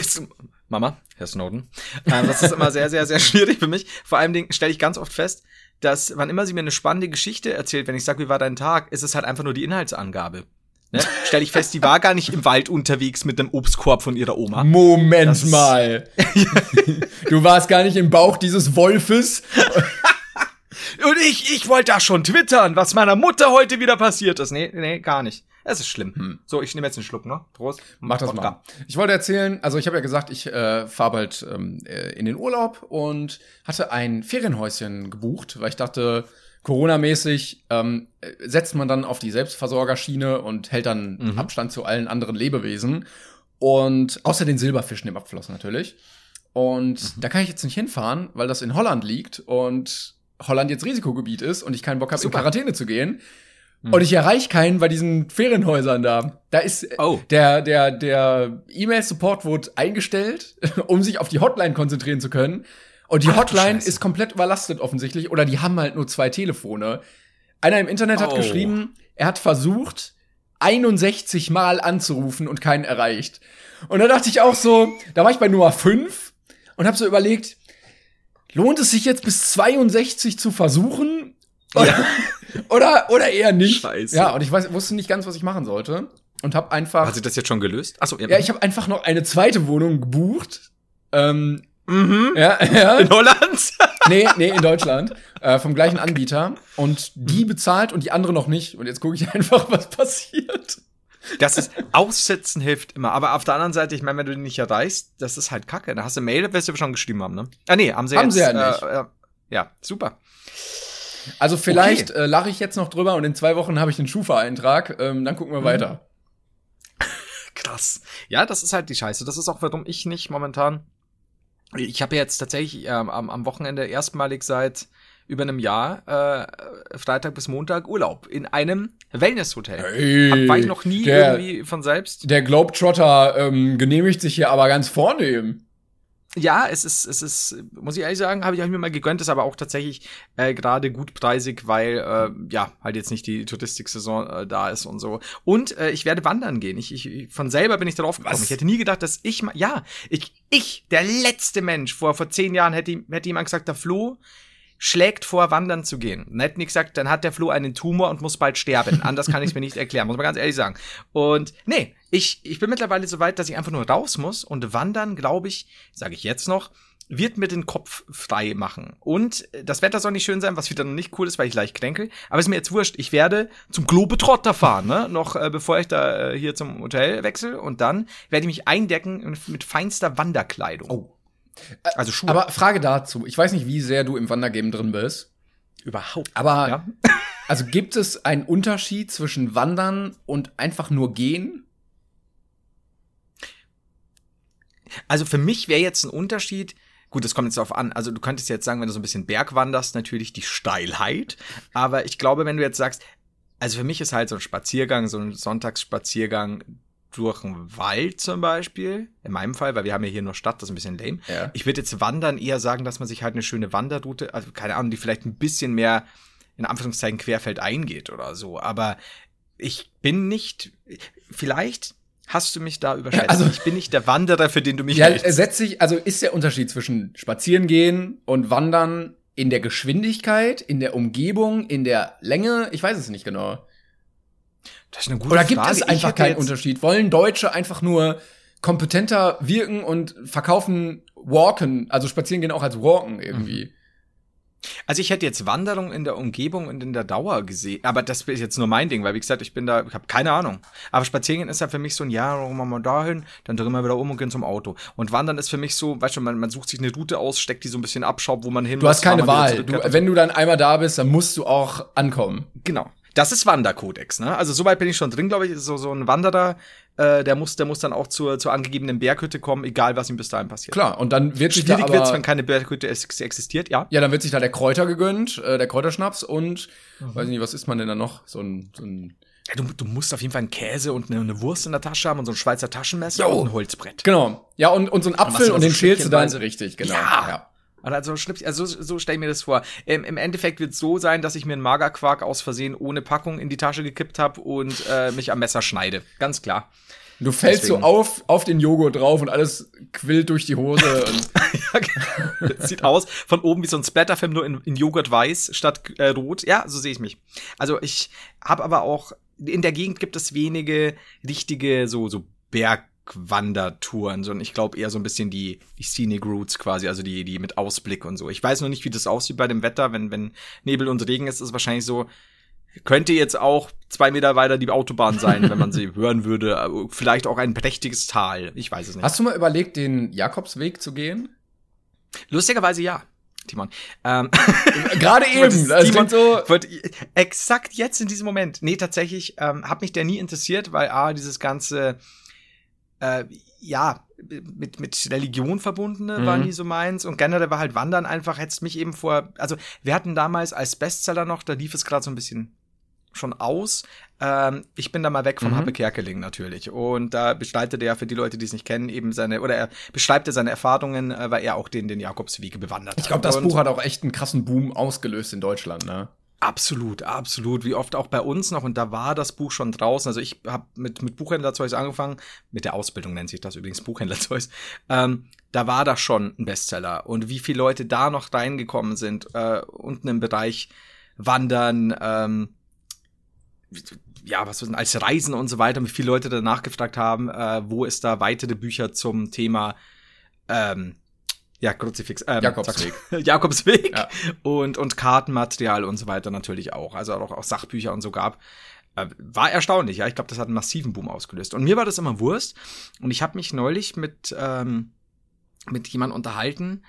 Mama, Herr Snowden. Ähm, das ist immer sehr, sehr, sehr schwierig für mich. Vor allem Dingen stelle ich ganz oft fest, dass wann immer sie mir eine spannende Geschichte erzählt, wenn ich sage, wie war dein Tag, ist es halt einfach nur die Inhaltsangabe. Ne? Stelle ich fest, die war gar nicht im Wald unterwegs mit dem Obstkorb von ihrer Oma. Moment Das mal. <laughs> du warst gar nicht im Bauch dieses Wolfes. Und ich, ich wollte da schon twittern, was meiner Mutter heute wieder passiert ist. Nee, nee, gar nicht. Es ist schlimm. So, ich nehme jetzt einen Schluck, ne? Prost. Mach das mal. Ich wollte erzählen, also ich habe ja gesagt, ich äh, fahre bald ähm, äh, in den Urlaub und hatte ein Ferienhäuschen gebucht, weil ich dachte, Corona-mäßig ähm, setzt man dann auf die Selbstversorgerschiene und hält dann Mhm. Abstand zu allen anderen Lebewesen. Und außer den Silberfischen im Abfluss natürlich. Und Mhm. da kann ich jetzt nicht hinfahren, weil das in Holland liegt und Holland jetzt Risikogebiet ist und ich keinen Bock habe, in. Quarantäne zu gehen. Mhm. Und ich erreiche keinen bei diesen Ferienhäusern da. Da ist äh, Oh. der, der, der E-Mail-Support wurde eingestellt, <laughs> um sich auf die Hotline konzentrieren zu können. Und die Ach Hotline ist komplett überlastet offensichtlich. Oder die haben halt nur zwei Telefone. Einer im Internet hat Oh. geschrieben, er hat versucht, 61 Mal anzurufen und keinen erreicht. Und da dachte ich auch so, da war ich bei Nummer 5 und habe so überlegt, lohnt es sich jetzt bis 62 zu versuchen? Oder, <laughs> oder, oder eher nicht? Scheiße. Ja, und ich weiß, wusste nicht ganz, was ich machen sollte. Und habe einfach, Hat sich das jetzt schon gelöst? Achso, ja, ich habe einfach noch eine zweite Wohnung gebucht. Ähm, mhm. ja, <laughs> ja. In Holland? <laughs> Nee, nee, in Deutschland. Äh, vom gleichen Anbieter. Und die bezahlt und die andere noch nicht. Und jetzt gucke ich <laughs> einfach, was passiert. Das ist, Aussitzen hilft immer. Aber auf der anderen Seite, ich meine, wenn du den nicht erreichst, das ist halt kacke. Da hast du Mail, wirst du schon geschrieben haben, ne? Ah, nee, haben sie Haben jetzt. sie ja nicht. Äh, äh, ja, super. Also vielleicht äh, lache ich jetzt noch drüber und in zwei Wochen habe ich den Schufa-Eintrag. Ähm, dann gucken wir weiter. <laughs> Krass. Ja, das ist halt die Scheiße. Das ist auch, warum ich nicht momentan. Ich habe jetzt tatsächlich ähm, am, am Wochenende erstmalig seit über einem Jahr äh, Freitag bis Montag Urlaub in einem Wellnesshotel. Hey, war ich noch nie der, irgendwie von selbst. Der Globetrotter ähm, genehmigt sich hier aber ganz vornehm. Ja, es ist, es ist, muss ich ehrlich sagen, habe ich hab ich mir mal gegönnt, ist aber auch tatsächlich äh, gerade gut preisig, weil äh, ja halt jetzt nicht die Touristiksaison äh, da ist und so. Und äh, ich werde wandern gehen. Ich, ich von selber bin ich darauf gekommen. Was? Ich hätte nie gedacht, dass ich mal, ja, ich, ich, der letzte Mensch vor vor zehn Jahren hätte hätte jemand gesagt, der Flo schlägt vor, wandern zu gehen. Die gesagt, dann hat der Flo einen Tumor und muss bald sterben. Anders kann ich es mir nicht erklären, muss man ganz ehrlich sagen. Und nee, ich, ich bin mittlerweile so weit, dass ich einfach nur raus muss und wandern, glaube ich, sage ich jetzt noch, wird mir den Kopf frei machen. Und äh, das Wetter soll nicht schön sein, was wieder noch nicht cool ist, weil ich leicht kränkel. Aber ist mir jetzt wurscht. Ich werde zum Globetrotter fahren, ne? Noch äh, bevor ich da äh, hier zum Hotel wechsle. Und dann werde ich mich eindecken mit feinster Wanderkleidung. Oh. Also Schuhe. Aber Frage dazu. Ich weiß nicht, wie sehr du im Wandergame drin bist. überhaupt. Aber Ja. <laughs> also gibt es einen Unterschied zwischen Wandern und einfach nur gehen? Also für mich wäre jetzt ein Unterschied, gut, das kommt jetzt darauf an, also du könntest jetzt sagen, wenn du so ein bisschen Berg wanderst, natürlich die Steilheit, aber ich glaube, wenn du jetzt sagst, also für mich ist halt so ein Spaziergang, so ein Sonntagsspaziergang durch einen Wald zum Beispiel, in meinem Fall, weil wir haben ja hier nur Stadt, das ist ein bisschen lame. Ja. Ich würde jetzt wandern eher sagen, dass man sich halt eine schöne Wanderroute, also keine Ahnung, die vielleicht ein bisschen mehr in Anführungszeichen querfeld eingeht oder so, aber ich bin nicht, vielleicht hast du mich da überschätzt. Also- ich bin nicht der Wanderer, für den du mich Ja, setzt sich, also ist der Unterschied zwischen Spazierengehen und Wandern in der Geschwindigkeit, in der Umgebung, in der Länge? Ich weiß es nicht genau. Das ist eine gute Oder gibt Frage. es einfach keinen Unterschied? Wollen Deutsche einfach nur kompetenter wirken und verkaufen Walken, also spazieren gehen auch als Walken irgendwie? Also ich hätte jetzt Wanderung in der Umgebung und in der Dauer gesehen, aber das ist jetzt nur mein Ding, weil wie gesagt, ich bin da, ich habe keine Ahnung. Aber Spazierengehen ist ja für mich so ein Ja, machen wir mal dahin, dann drehen wir wieder um und gehen zum Auto. Und Wandern ist für mich so, weißt du, man, man sucht sich eine Route aus, steckt die so ein bisschen ab, schaut, wo man hin Du hast keine Wahl. Du, wenn du dann einmal da bist, dann musst du auch ankommen. Genau. Das ist Wanderkodex, ne? Also soweit bin ich schon drin, glaube ich. So, so ein Wanderer, äh, der muss, der muss dann auch zur, zur angegebenen Berghütte kommen, egal was ihm bis dahin passiert. Klar, und dann wird sich da Schwierig wird's, wenn keine Berghütte ex- existiert, ja. ja, dann wird sich da der Kräuter gegönnt, äh, der Kräuterschnaps und, Mhm. weiß ich nicht, was isst man denn da noch? So ein, so ein Ja, Du, du musst auf jeden Fall einen Käse und eine, eine Wurst in der Tasche haben und so ein Schweizer Taschenmesser Jo. und ein Holzbrett. Genau. Ja, und, und so ein Apfel und den schälst du dann. Richtig, genau. Ja. Also, schnips, also so, so stell ich mir das vor. Ähm, Im Endeffekt wird es so sein, dass ich mir einen Magerquark aus Versehen ohne Packung in die Tasche gekippt habe und äh, mich am Messer schneide. Ganz klar. Du fällst Deswegen. so auf, auf den Joghurt drauf und alles quillt durch die Hose. und <laughs> Das sieht aus von oben wie so ein Splatterfilm, nur in, in Joghurt weiß statt äh, rot. Ja, so sehe ich mich. Also ich habe aber auch, in der Gegend gibt es wenige richtige so, so Bergwandertouren, sondern ich glaube eher so ein bisschen die, die Scenic Routes quasi, also die, die mit Ausblick und so. Ich weiß noch nicht, wie das aussieht bei dem Wetter, wenn, wenn Nebel und Regen ist, ist es wahrscheinlich so, könnte jetzt auch zwei Meter weiter die Autobahn sein, wenn man sie <laughs> hören würde. Vielleicht auch ein prächtiges Tal. Ich weiß es nicht. Hast du mal überlegt, den Jakobsweg zu gehen? Lustigerweise ja. Timon. Ähm, <laughs> Gerade <laughs> eben. Das Timon klingt so. wird exakt jetzt in diesem Moment. Nee, tatsächlich ähm, hat mich der nie interessiert, weil A, dieses ganze äh, ja, mit, mit Religion verbundene Mhm. war nie so meins. Und generell war halt Wandern einfach, hättest mich eben vor, also wir hatten damals als Bestseller noch, da lief es gerade so ein bisschen schon aus. Ähm, ich bin da mal weg von Mhm. Happe Kerkeling natürlich. Und da beschreibt er für die Leute, die es nicht kennen, eben seine, oder er beschreibt er seine Erfahrungen, äh, weil er auch den, den Jakobswege bewandert Ich glaube, das Buch hat auch echt einen krassen Boom ausgelöst in Deutschland, ne? Absolut, absolut. Wie oft auch bei uns noch. Und da war das Buch schon draußen. Also ich habe mit, mit Buchhändlerzeugs angefangen. Mit der Ausbildung nennt sich das übrigens Buchhändlerzeugs. <laughs> Ähm, da war das schon ein Bestseller. Und wie viele Leute da noch reingekommen sind, äh, unten im Bereich Wandern, ähm, ja, was denn, als Reisen und so weiter, wie viele Leute danach gefragt haben, äh, wo es da weitere Bücher zum Thema ähm, ja, Kruzifix, ähm, Jakobsweg. <laughs> Jakobsweg Ja. und, und Kartenmaterial und so weiter natürlich auch. Also auch, auch Sachbücher und so gab. Äh, war erstaunlich, ja. Ich glaube, das hat einen massiven Boom ausgelöst. Und mir war das immer Wurst. Und ich habe mich neulich mit, ähm, mit jemandem unterhalten,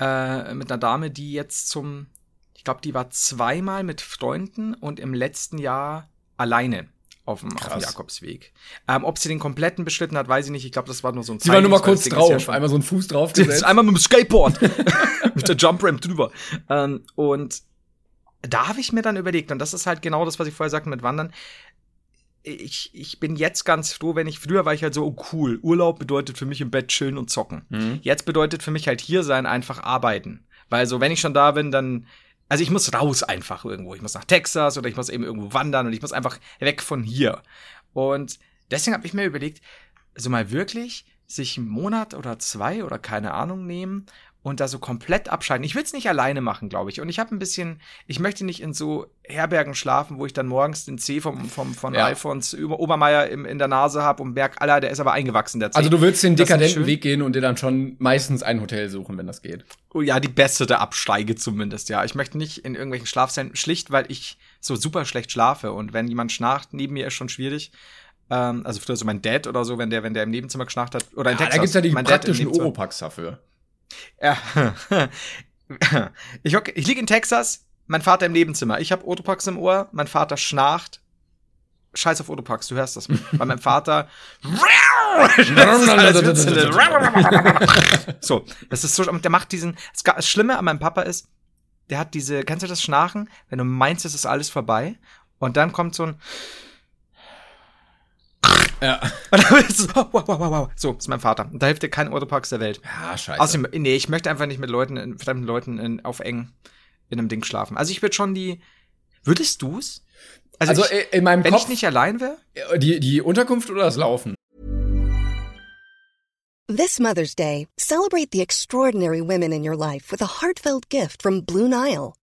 äh, mit einer Dame, die jetzt zum, ich glaube, die war zweimal mit Freunden und im letzten Jahr alleine auf dem, auf dem. Jakobsweg. Ähm, ob sie den kompletten beschritten hat, weiß ich nicht. Ich glaube, das war nur so ein Sie war nur mal kurz ja drauf, schon- einmal so einen Fuß <laughs> drauf gesetzt. einmal mit dem Skateboard. <laughs> mit der Jump Ramp drüber. Ähm, und da habe ich mir dann überlegt, und das ist halt genau das, was ich vorher sagte mit Wandern. Ich, ich bin jetzt ganz froh, wenn ich, früher war ich halt so, oh cool, Urlaub bedeutet für mich im Bett chillen und zocken. Mhm. Jetzt bedeutet für mich halt hier sein einfach arbeiten. Weil so, wenn ich schon da bin, dann, also ich muss raus einfach irgendwo. Ich muss nach Texas oder ich muss eben irgendwo wandern und ich muss einfach weg von hier. Und deswegen habe ich mir überlegt, so mal wirklich sich einen Monat oder zwei oder keine Ahnung nehmen und da so komplett abschalten. Ich will es nicht alleine machen, glaube ich. Und ich habe ein bisschen, ich möchte nicht in so Herbergen schlafen, wo ich dann morgens den C vom, vom, von Ja. Alfons über Obermeier im, in der Nase habe und merk, Alter, der ist aber eingewachsen, der C. Also du willst den dekadenten. Weg gehen und dir dann schon meistens ein Hotel suchen, wenn das geht. Oh ja, die bessere Absteige zumindest, ja. Ich möchte nicht in irgendwelchen Schlafzellen, schlicht, weil ich so super schlecht schlafe. Und wenn jemand schnarcht, neben mir ist schon schwierig. Ähm, also früher so mein Dad oder so, wenn der, wenn der im Nebenzimmer geschnarcht hat. Oder in Ja, Texas. da gibt's ja die mein praktischen. Oropax dafür. Ja. <laughs> ich hock, ich liege in Texas, mein Vater im Nebenzimmer. Ich habe Otopax im Ohr, mein Vater schnarcht. Scheiß auf Otopax, du hörst das. Bei meinem Vater. <laughs> Das Witze. <laughs> so, das ist so, der macht diesen. Das Schlimme an meinem Papa ist, der hat diese, kennst du das Schnarchen? Wenn du meinst, es ist alles vorbei. Und dann kommt so ein. Ja. <laughs> Und dann ist es, wow, wow, wow, wow. So, ist mein Vater. Und da hilft dir kein Otopax der Welt. Ja, scheiße. Außerdem, nee, ich möchte einfach nicht mit Leuten, in, fremden Leuten in, auf eng in einem Ding schlafen. Also ich würde schon die. Würdest du's? also ich, äh, in meinem wenn Kopf, ich nicht allein wäre? die, die Unterkunft oder das Laufen? This Mother's Day, celebrate the extraordinary women in your life with a heartfelt gift from Blue Nile.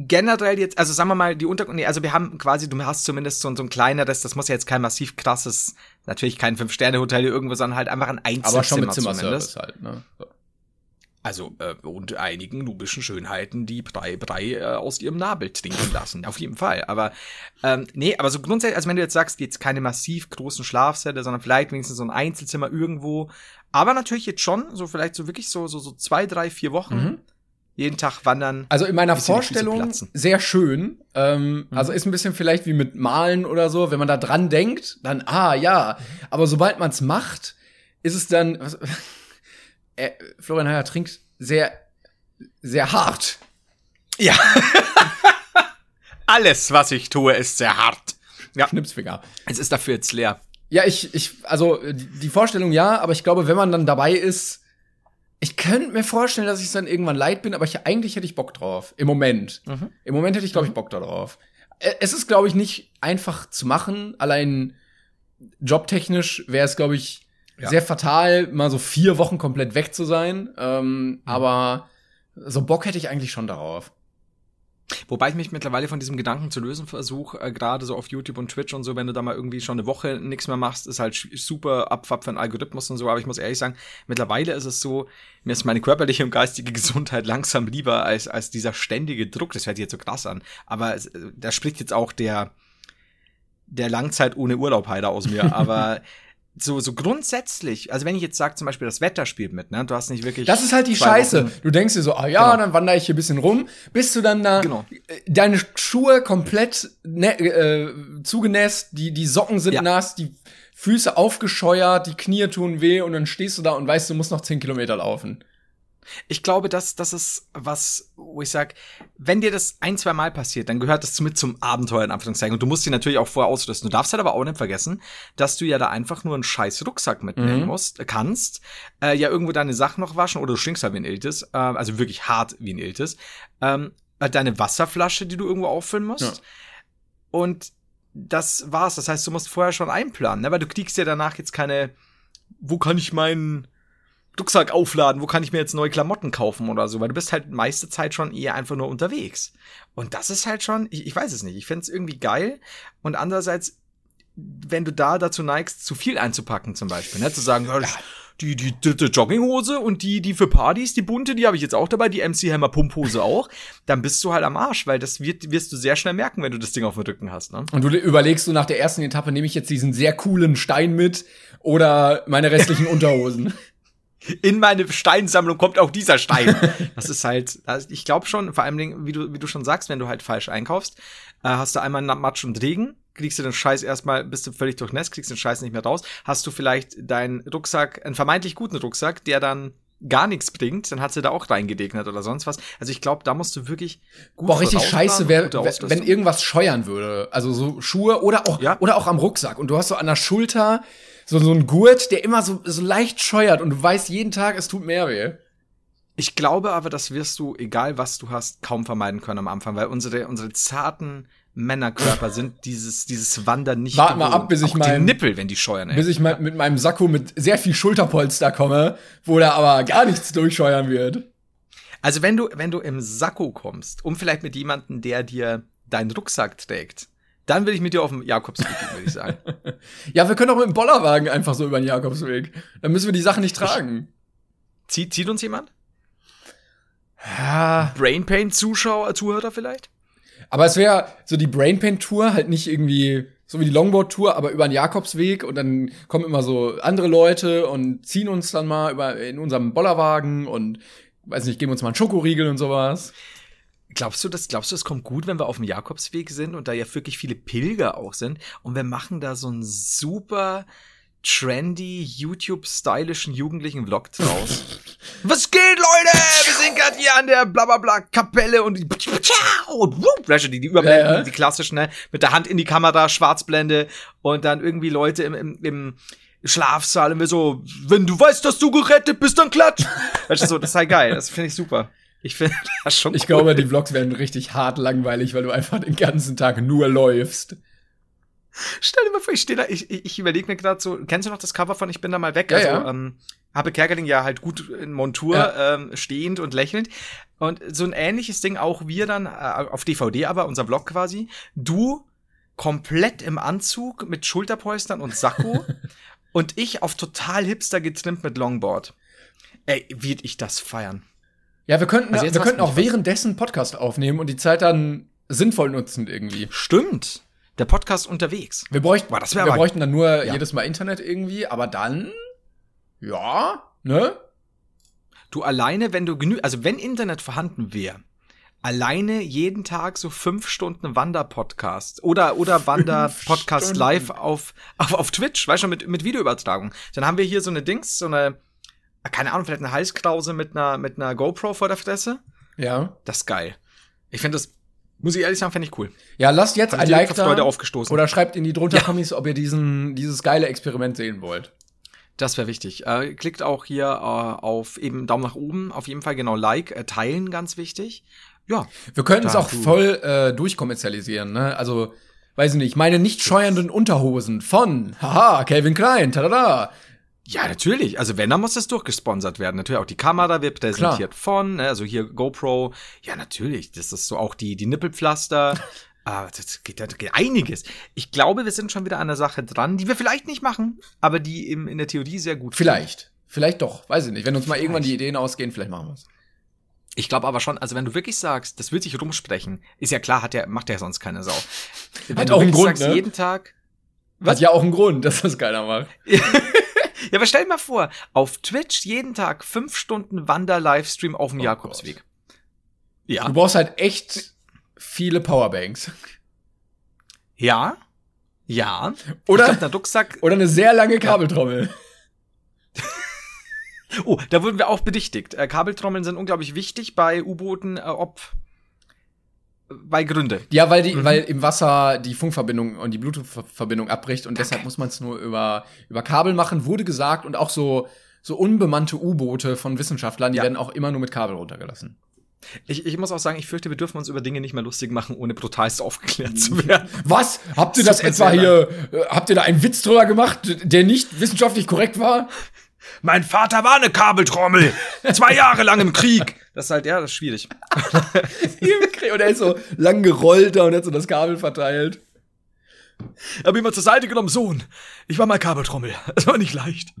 Generell jetzt, also sagen wir mal, die Unterkunft, nee, also wir haben quasi, du hast zumindest so, so ein kleineres, das muss ja jetzt kein massiv krasses, natürlich kein Fünf-Sterne-Hotel irgendwo, sondern halt einfach ein Einzelzimmer Aber schon mit zumindest. Zimmerservice halt, ne? So. Also, äh, und einigen nubischen Schönheiten, die Brei, Brei äh, aus ihrem Nabel trinken lassen. Auf jeden Fall. Aber, ähm, nee, aber so grundsätzlich, also wenn du jetzt sagst, jetzt keine massiv großen Schlafsäle, sondern vielleicht wenigstens so ein Einzelzimmer irgendwo. Aber natürlich jetzt schon, so vielleicht so wirklich so, so, so zwei, drei, vier Wochen. Mhm. Jeden Tag wandern. Also in meiner Vorstellung sehr schön. Ähm, Mhm. Also ist ein bisschen vielleicht wie mit Malen oder so. Wenn man da dran denkt, dann ah ja. Aber sobald man es macht, ist es dann. Was, <laughs> äh, Florian Heyer trinkt sehr, sehr hart. Ja. <laughs> Alles, was ich tue, ist sehr hart. Ja, Schnipsfinger. es ist dafür jetzt leer. Ja, ich, ich, also die die Vorstellung ja, aber ich glaube, wenn man dann dabei ist, ich könnte mir vorstellen, dass ich dann irgendwann leid bin, aber ich, eigentlich hätte ich Bock drauf. Im Moment. Mhm. Im Moment hätte ich, glaube ich, Bock darauf. Es ist, glaube ich, nicht einfach zu machen. Allein jobtechnisch wäre es, glaube ich, Ja. sehr fatal, mal so vier Wochen komplett weg zu sein. Ähm, Aber so Bock hätte ich eigentlich schon darauf. Wobei ich mich mittlerweile von diesem Gedanken zu lösen versuche, äh, gerade so auf YouTube und Twitch und so, wenn du da mal irgendwie schon eine Woche nichts mehr machst, ist halt super Abfahrt für einen Algorithmus und so. Aber ich muss ehrlich sagen, mittlerweile ist es so, mir ist meine körperliche und geistige <laughs> Gesundheit langsam lieber als, als dieser ständige Druck. Das hört sich jetzt so krass an. Aber es, äh, da spricht jetzt auch der, der Langzeit ohne Urlaub Heider aus mir. <laughs> Aber so, so grundsätzlich, also wenn ich jetzt sage, zum Beispiel das Wetter spielt mit, ne, du hast nicht wirklich. Das ist halt die Scheiße. Wochen. Du denkst dir so, ah ja, genau. dann wandere ich hier ein bisschen rum, bis du dann da genau. deine Schuhe komplett ne, äh, zugenässt, die, die Socken sind ja. nass, die Füße aufgescheuert, die Knie tun weh und dann stehst du da und weißt, du musst noch zehn Kilometer laufen. Ich glaube, dass das ist was, wo ich sag, wenn dir das ein, zwei Mal passiert, dann gehört das mit zum Abenteuer in Anführungszeichen. Und du musst dich natürlich auch vorher ausrüsten. Du darfst halt aber auch nicht vergessen, dass du ja da einfach nur einen scheiß Rucksack mitnehmen mhm. musst, äh, kannst, äh, ja irgendwo deine Sachen noch waschen oder du stinkst halt wie ein Iltis, äh, also wirklich hart wie ein Iltis, ähm, äh, deine Wasserflasche, die du irgendwo auffüllen musst. Ja. Und das war's. Das heißt, du musst vorher schon einplanen, ne? weil du kriegst ja danach jetzt keine, wo kann ich meinen Rucksack aufladen, wo kann ich mir jetzt neue Klamotten kaufen oder so, weil du bist halt meiste Zeit schon eher einfach nur unterwegs. Und das ist halt schon, ich, ich weiß es nicht, ich finde es irgendwie geil. Und andererseits, wenn du da dazu neigst, zu viel einzupacken zum Beispiel, ne, zu sagen, ja, die, die dritte Jogginghose und die, die für Partys, die bunte, die habe ich jetzt auch dabei, die MC Hammer Pumphose auch, dann bist du halt am Arsch, weil das wird, wirst du sehr schnell merken, wenn du das Ding auf dem Rücken hast, ne? Und du überlegst du nach der ersten Etappe, nehme ich jetzt diesen sehr coolen Stein mit oder meine restlichen <laughs> Unterhosen? In meine Steinsammlung kommt auch dieser Stein. <laughs> Das ist halt, also ich glaube schon, vor allem, wie du, wie du schon sagst, wenn du halt falsch einkaufst, äh, hast du einmal Matsch und Regen, kriegst du den Scheiß erstmal, bist du völlig durchnässt, kriegst den Scheiß nicht mehr raus. Hast du vielleicht deinen Rucksack, einen vermeintlich guten Rucksack, der dann gar nichts bringt, dann hat sie da auch reingedegnet oder sonst was. Also ich glaube, da musst du wirklich gut Boah, richtig scheiße wäre, wenn irgendwas scheuern würde. Also so Schuhe oder auch, ja. oder auch am Rucksack. Und du hast so an der Schulter so, so ein Gurt, der immer so, so leicht scheuert und du weißt jeden Tag, es tut mehr weh. Ich glaube aber, das wirst du, egal was du hast, kaum vermeiden können am Anfang, weil unsere, unsere zarten Männerkörper sind dieses, dieses Wandern nicht Warte mal ab, bis ich mein, Nippel, wenn die scheuern. Ey. Bis ich mein, mit meinem Sakko mit sehr viel Schulterpolster komme, wo da aber gar nichts durchscheuern wird. Also wenn du, wenn du im Sakko kommst, um vielleicht mit jemandem, der dir deinen Rucksack trägt, dann will ich mit dir auf dem Jakobsweg gehen, würde ich sagen. <laughs> ja, wir können auch mit dem Bollerwagen einfach so über den Jakobsweg. Dann müssen wir die Sachen nicht tragen. Zieht, zieht uns jemand? Ja. Brainpain-Zuschauer, Zuhörer vielleicht? Aber es wäre so die Brainpain-Tour, halt nicht irgendwie so wie die Longboard-Tour, aber über den Jakobsweg und dann kommen immer so andere Leute und ziehen uns dann mal über in unserem Bollerwagen und weiß nicht, geben uns mal einen Schokoriegel und sowas. Glaubst du, das, glaubst du, es kommt gut, wenn wir auf dem Jakobsweg sind und da ja wirklich viele Pilger auch sind und wir machen da so einen super trendy, YouTube-stylischen jugendlichen Vlog draus? <laughs> Was geht, Leute? Wir sind gerade hier an der blablabla Kapelle und die, und die, die Überblenden, ja, ja. die klassischen, ne? Mit der Hand in die Kamera, Schwarzblende und dann irgendwie Leute im, im, im Schlafsaal und wir so, wenn du weißt, dass du gerettet bist, dann klatsch. <laughs> weißt du, so, das sei geil, das finde ich super. Ich finde <laughs> das schon. Ich cool. glaube, die Vlogs werden richtig hart langweilig, weil du einfach den ganzen Tag nur läufst. Stell dir mal vor, ich stehe da, ich, ich, ich überlege mir gerade so, kennst du noch das Cover von Ich bin da mal weg? Ja, also, ja. Ähm, habe Kerkeling ja halt gut in Montur, ja. ähm, stehend und lächelnd. Und so ein ähnliches Ding auch wir dann, äh, auf DVD aber, unser Vlog quasi. Du komplett im Anzug mit Schulterpolstern und Sakko <laughs> und ich auf total hipster getrimmt mit Longboard. Ey, wird ich das feiern. Ja, wir könnten, also wir könnten auch währenddessen Podcast aufnehmen und die Zeit dann sinnvoll nutzen irgendwie. Stimmt. Der Podcast unterwegs. Wir bräuchten, Boah, das wir bräuchten dann nur ja. jedes Mal Internet irgendwie, aber dann, ja, ne? Du alleine, wenn du genü, also wenn Internet vorhanden wäre, alleine jeden Tag so fünf Stunden Wanderpodcast oder oder Wanderpodcast live auf, auf auf Twitch, weißt du, mit mit Videoübertragung. Dann haben wir hier so eine Dings, so eine keine Ahnung, vielleicht eine Halskrause mit einer, mit einer GoPro vor der Fresse. Ja. Das ist geil. Ich finde das, muss ich ehrlich sagen, fände ich cool. Ja, lasst jetzt ein Like da. Leute aufgestoßen. Oder schreibt in die drunter Kommis, ob ihr diesen, dieses geile Experiment sehen wollt. Das wäre wichtig. Äh, klickt auch hier äh, auf eben Daumen nach oben, auf jeden Fall genau Like, äh, teilen, ganz wichtig. Ja. Wir könnten es auch voll äh, durchkommerzialisieren, ne? Also, weiß ich nicht, meine nicht scheuernden Unterhosen von, haha, Calvin Klein, tada Ja, natürlich. Also wenn, dann muss das durchgesponsert werden. Natürlich auch die Kamera wird präsentiert Klar. von, ne? also hier GoPro. Ja, natürlich. Das ist so auch die, die Nippelpflaster. <laughs> Ah, das geht, das geht einiges. Ich glaube, wir sind schon wieder an der Sache dran, die wir vielleicht nicht machen, aber die im, in der Theorie sehr gut Vielleicht. Vielleicht doch, weiß ich nicht. Wenn uns mal irgendwann die Ideen ausgehen, vielleicht machen wir es. Ich glaube aber schon, also wenn du wirklich sagst, das wird sich rumsprechen, ist ja klar, hat der, macht ja sonst keine Sau. <laughs> Wenn Hat du auch einen Grund, sagst, ne? jeden Tag. Hat ja auch einen Grund, dass das keiner macht. <laughs> Ja, aber stell dir mal vor, auf Twitch jeden Tag fünf Stunden Wander-Livestream auf dem Oh Jakobsweg. Ja. Du brauchst halt echt viele Powerbanks. Ja. Ja. Oder- glaub, der Ducksack. Oder eine sehr lange Kabeltrommel. <laughs> Oh, da wurden wir auch bedichtigt. Äh, Kabeltrommeln sind unglaublich wichtig bei U-Booten, äh, ob bei Gründe. Ja, weil die, Mhm. weil im Wasser die Funkverbindung und die Bluetooth-Verbindung abbricht und deshalb muss man es nur über, über Kabel machen, wurde gesagt. Und auch so, so unbemannte U-Boote von Wissenschaftlern, die Ja. werden auch immer nur mit Kabel runtergelassen. Ich, ich muss auch sagen, ich fürchte, wir dürfen uns über Dinge nicht mehr lustig machen, ohne brutalst aufgeklärt zu werden. Was? Habt ihr So das etwa hier, äh, habt ihr da einen Witz drüber gemacht, der nicht wissenschaftlich korrekt war? Mein Vater war eine Kabeltrommel. Zwei Jahre lang im Krieg. Das ist halt, ja, das ist schwierig. <laughs> und er ist so lang gerollt da und hat so das Kabel verteilt. Hab ihn mal zur Seite genommen, Sohn. Ich war mal Kabeltrommel. Es war nicht leicht.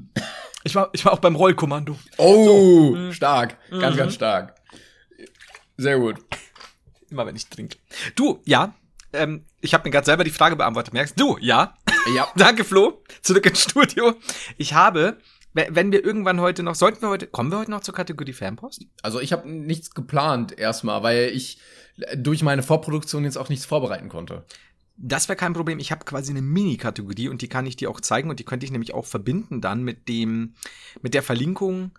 Ich war, ich war auch beim Rollkommando. Oh, Mhm. stark. Ganz, ganz stark. Sehr gut. Immer wenn ich trinke. Du, ja. Ähm, ich habe mir gerade selber die Frage beantwortet. Merkst du? Ja. Ja. <laughs> Danke, Flo. Zurück ins Studio. Ich habe, wenn wir irgendwann heute noch, sollten wir heute, kommen wir heute noch zur Kategorie Fanpost? Also ich habe nichts geplant erstmal, weil ich durch meine Vorproduktion jetzt auch nichts vorbereiten konnte. Das wäre kein Problem. Ich habe quasi eine Mini-Kategorie und die kann ich dir auch zeigen und die könnte ich nämlich auch verbinden dann mit dem, mit der Verlinkung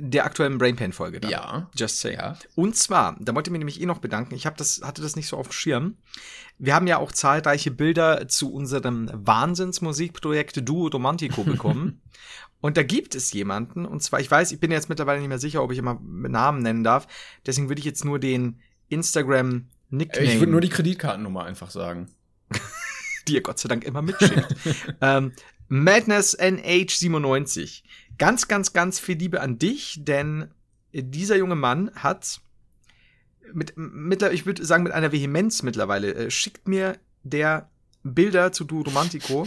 der aktuellen Brainpan-Folge. dann. Ja. Just say. Ja. Und zwar, da wollte ich mich nämlich eh noch bedanken. Ich hab das, hatte das nicht so auf dem Schirm. Wir haben ja auch zahlreiche Bilder zu unserem Wahnsinnsmusikprojekt Duo Romantico bekommen. <laughs> und da gibt es jemanden, und zwar, ich weiß, ich bin jetzt mittlerweile nicht mehr sicher, ob ich immer mit Namen nennen darf. Deswegen würde ich jetzt nur den Instagram Nickname, Ich würde nur die Kreditkartennummer einfach sagen. <laughs> die ihr Gott sei Dank immer mitschickt. <laughs> ähm, Madness NH97. Ganz, ganz, ganz viel Liebe an dich, denn dieser junge Mann hat mit, mittler, ich würde sagen, mit einer Vehemenz mittlerweile, äh, schickt mir der Bilder zu Du Romantico,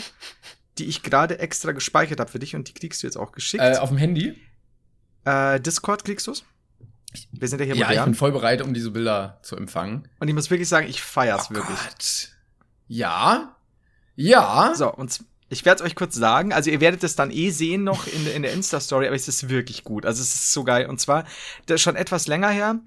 die ich gerade extra gespeichert habe für dich und die kriegst du jetzt auch geschickt. Äh, auf dem Handy? Äh, Discord kriegst du's? Wir sind ja hier Ja, ich modern. bin voll bereit, um diese Bilder zu empfangen. und ich muss wirklich sagen, ich feier's Oh wirklich. Gott. Ja. Ja. So, und ich werde es euch kurz sagen. Also, ihr werdet es dann eh sehen noch in, in der Insta-Story, aber es ist wirklich gut. Also, es ist so geil. Und zwar, das ist schon etwas länger her,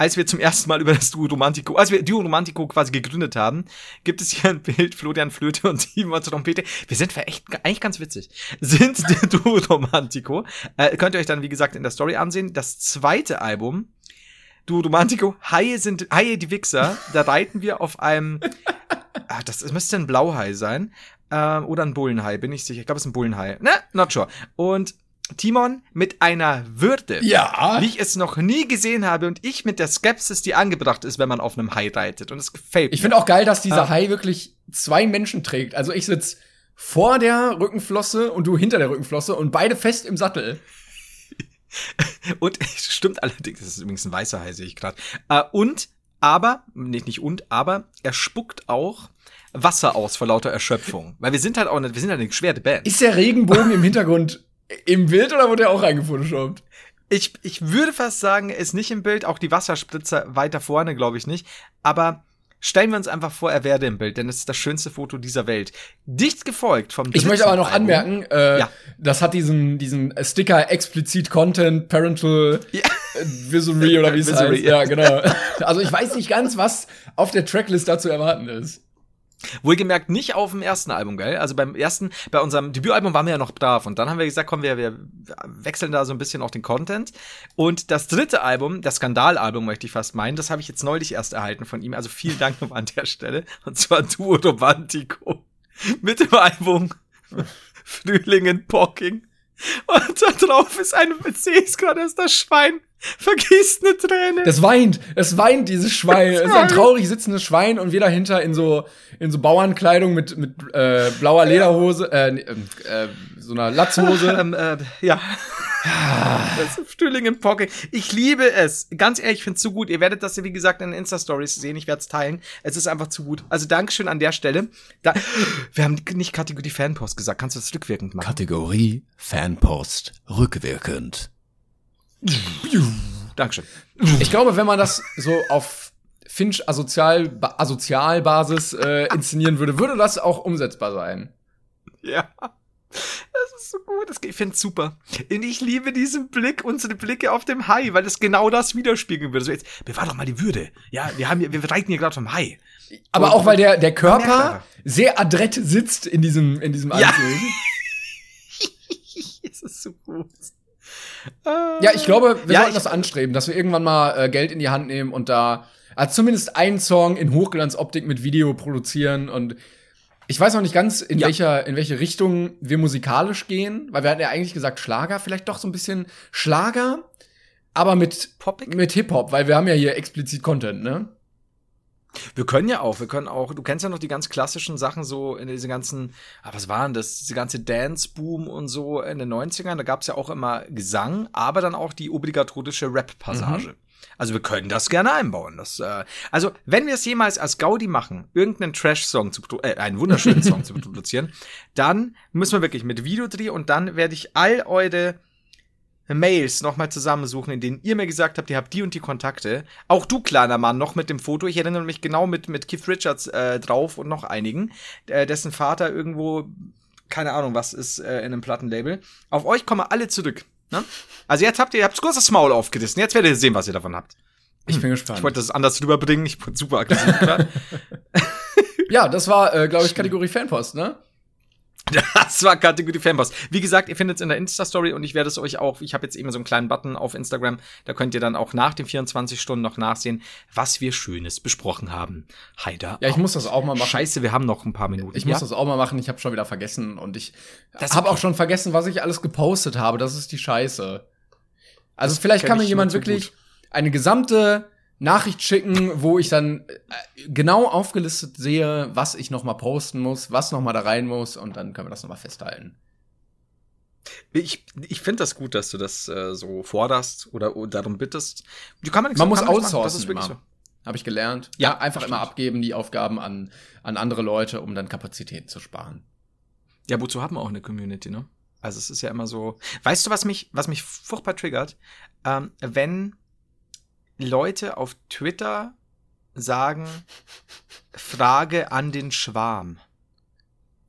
als wir zum ersten Mal über das Duo Romantico, als wir Duo Romantico quasi gegründet haben, gibt es hier ein Bild, Florian Flöte und Timon Trompete. Wir sind echt, eigentlich ganz witzig. Sind <laughs> der Duo Romantico. Äh, könnt ihr euch dann, wie gesagt, in der Story ansehen. Das zweite Album, Duo Romantico, Haie sind, Haie die Wichser, da reiten wir auf einem, ah, das müsste ein Blauhai sein, ähm, oder ein Bullenhai, bin ich sicher. Ich glaube, es ist ein Bullenhai. Ne, not sure. Und Timon mit einer Würde, Ja. wie ich es noch nie gesehen habe und ich mit der Skepsis, die angebracht ist, wenn man auf einem Hai reitet. Und es gefällt Ich finde auch geil, dass dieser Ah. Hai wirklich zwei Menschen trägt. Also ich sitz vor der Rückenflosse und du hinter der Rückenflosse und beide fest im Sattel. <laughs> Und <laughs> stimmt allerdings, das ist übrigens ein weißer Hai, sehe ich gerade. Äh, und, aber, nicht, nicht und, aber er spuckt auch Wasser aus vor lauter Erschöpfung. Weil wir sind halt auch eine, wir sind halt eine geschwerte Band. Ist der Regenbogen im Hintergrund <laughs> im Bild oder wurde er auch reingefotoshoppt? Ich, ich würde fast sagen, er ist nicht im Bild, auch die Wasserspritzer weiter vorne, glaube ich nicht. Aber stellen wir uns einfach vor, er werde im Bild, denn es ist das schönste Foto dieser Welt. Dicht gefolgt vom Ich möchte aber noch anmerken, äh, Ja. das hat diesen, diesen Sticker explizit Content, Parental Ja. Visory oder wie es <laughs> heißt. ja. Ja, genau. Also ich weiß nicht ganz, was auf der Tracklist dazu erwarten ist. Wohlgemerkt nicht auf dem ersten Album, gell? Also beim ersten, bei unserem Debütalbum waren wir ja noch brav und dann haben wir gesagt, komm, wir, wir wechseln da so ein bisschen auch den Content. Und das dritte Album, das Skandalalbum möchte ich fast meinen, das habe ich jetzt neulich erst erhalten von ihm. Also vielen Dank <laughs> noch an der Stelle. Und zwar Duo Romantico. Mit dem Album <laughs> Frühling in Pocking. Und da drauf ist ein, ich sehe es gerade, ist das Schwein. Vergießt eine Träne. Das weint, es weint dieses Schwein. Es ist ein traurig sitzendes Schwein und wir dahinter in so in so Bauernkleidung mit mit äh, blauer Lederhose, äh, ähm, äh, so einer Latzhose. ähm, äh, ja. Das ist Frühling im Pocket. Ich liebe es. Ganz ehrlich, ich finde es so gut. Ihr werdet das ja, wie gesagt, in den Insta-Stories sehen. Ich werde es teilen. Es ist einfach zu gut. Also Dankeschön an der Stelle. Da, wir haben nicht Kategorie Fanpost gesagt. Kannst du das rückwirkend machen? Kategorie Fanpost rückwirkend. Dankeschön. Ich glaube, wenn man das so auf Finch Asozial Asozialbasis äh, inszenieren würde, würde das auch umsetzbar sein. Ja. Das ist so gut. Das, ich finde es super. Und ich liebe diesen Blick, unsere Blicke auf dem Hai, weil es genau das widerspiegeln würde. So jetzt, bewahr doch mal die Würde. Ja, wir haben wir reiten hier gerade vom Hai. Aber Und- auch weil der, der Körper sehr adrett sitzt in diesem, in diesem Ja. Anzug. es <laughs> ist so gut. Ja, ich glaube, wir Ja, sollten das anstreben, dass wir irgendwann mal äh, Geld in die Hand nehmen und da also zumindest einen Song in Hochglanzoptik mit Video produzieren und ich weiß noch nicht ganz, in Ja. welcher, in welche Richtung wir musikalisch gehen, weil wir hatten ja eigentlich gesagt Schlager, vielleicht doch so ein bisschen Schlager, aber mit, Poppig? mit Hip-Hop, weil wir haben ja hier explizit Content, ne? Wir können ja auch, wir können auch, du kennst ja noch die ganz klassischen Sachen so in diese ganzen, ah, was waren das, diese ganze Dance-Boom und so in den 90ern, da gab's ja auch immer Gesang, aber dann auch die obligatorische Rap-Passage. Also wir können das gerne einbauen. Das, äh, also wenn wir es jemals als Gaudi machen, irgendeinen Trash-Song zu äh, einen wunderschönen Song zu produzieren, <laughs> dann müssen wir wirklich mit Videodreh und dann werde ich all eure Mails nochmal zusammensuchen, in denen ihr mir gesagt habt, ihr habt die und die Kontakte. Auch du, kleiner Mann, noch mit dem Foto. Ich erinnere mich genau mit, mit Keith Richards äh, drauf und noch einigen, äh, dessen Vater irgendwo, keine Ahnung, was ist äh, in einem Plattenlabel. Auf euch kommen alle zurück. Ne? Also jetzt habt ihr, ihr habt kurz das Maul aufgerissen. Jetzt werdet ihr sehen, was ihr davon habt. Ich bin gespannt. Ich wollte das anders rüberbringen. Ich bin super aggressiv. <laughs> ja, das war, äh, glaube ich, Kategorie Fanpost, ne? Das war Kategorie Fanpost. Wie gesagt, ihr findet es in der Insta-Story und ich werde es euch auch, ich habe jetzt eben so einen kleinen Button auf Instagram, da könnt ihr dann auch nach den 24 Stunden noch nachsehen, was wir Schönes besprochen haben. Heider. Ja, ich muss das auch mal machen. Scheiße, wir haben noch ein paar Minuten. Ich muss ja? das auch mal machen, ich habe schon wieder vergessen und ich Das habe auch schon vergessen, was ich alles gepostet habe. Das ist die Scheiße. Also vielleicht kenn kann mir jemand wirklich eine gesamte Nachricht schicken, wo ich dann äh, genau aufgelistet sehe, was ich noch mal posten muss, was noch mal da rein muss und dann können wir das noch mal festhalten. Ich, ich finde das gut, dass du das äh, so forderst oder, oder darum bittest. Du kann man, Man muss machen. outsourcen Das ist wirklich immer. so. Habe ich gelernt. Ja, einfach immer abgeben die Aufgaben an an andere Leute, um dann Kapazitäten zu sparen. Ja, wozu haben wir auch eine Community, ne? Also es ist ja immer so. Weißt du, was mich, was mich furchtbar triggert? Ähm, wenn Leute auf Twitter sagen, Frage an den Schwarm.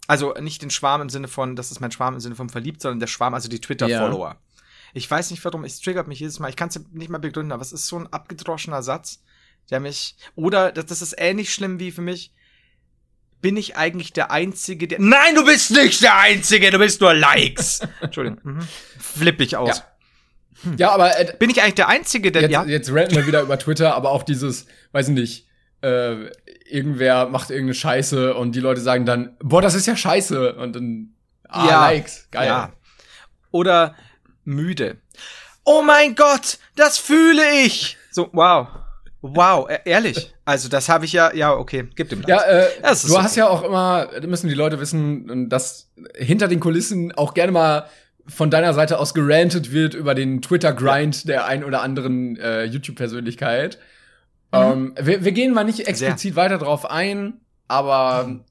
Also nicht den Schwarm im Sinne von, das ist mein Schwarm im Sinne von verliebt, sondern der Schwarm, also die Twitter-Follower. Ich weiß nicht warum, es triggert mich jedes Mal. Ich kann es nicht mal begründen, aber es ist so ein abgedroschener Satz, der mich. Oder das, das ist ähnlich schlimm wie für mich. Bin ich eigentlich der Einzige, der. Nein, du bist nicht der Einzige, du bist nur Likes. <laughs> Entschuldigung. Mhm. Flipp ich aus. Ja. Ja, aber äh, Bin ich eigentlich der Einzige, der. jetzt, ja. jetzt ranten wir wieder über Twitter, aber auch dieses, weiß ich nicht, äh, irgendwer macht irgendeine Scheiße und die Leute sagen dann, boah, das ist ja scheiße und dann, ah, Ja. Likes, geil. Ja. Oder müde. Oh mein Gott, das fühle ich. So, wow. Wow, e- ehrlich. Also, das habe ich ja, ja, okay, gib dem Ja, äh, Das ist du okay. hast ja auch immer, müssen die Leute wissen, dass hinter den Kulissen auch gerne mal von deiner Seite aus gerantet wird über den Twitter-Grind der ein oder anderen äh, YouTube-Persönlichkeit. Ähm, wir, wir gehen mal nicht explizit weiter drauf ein, aber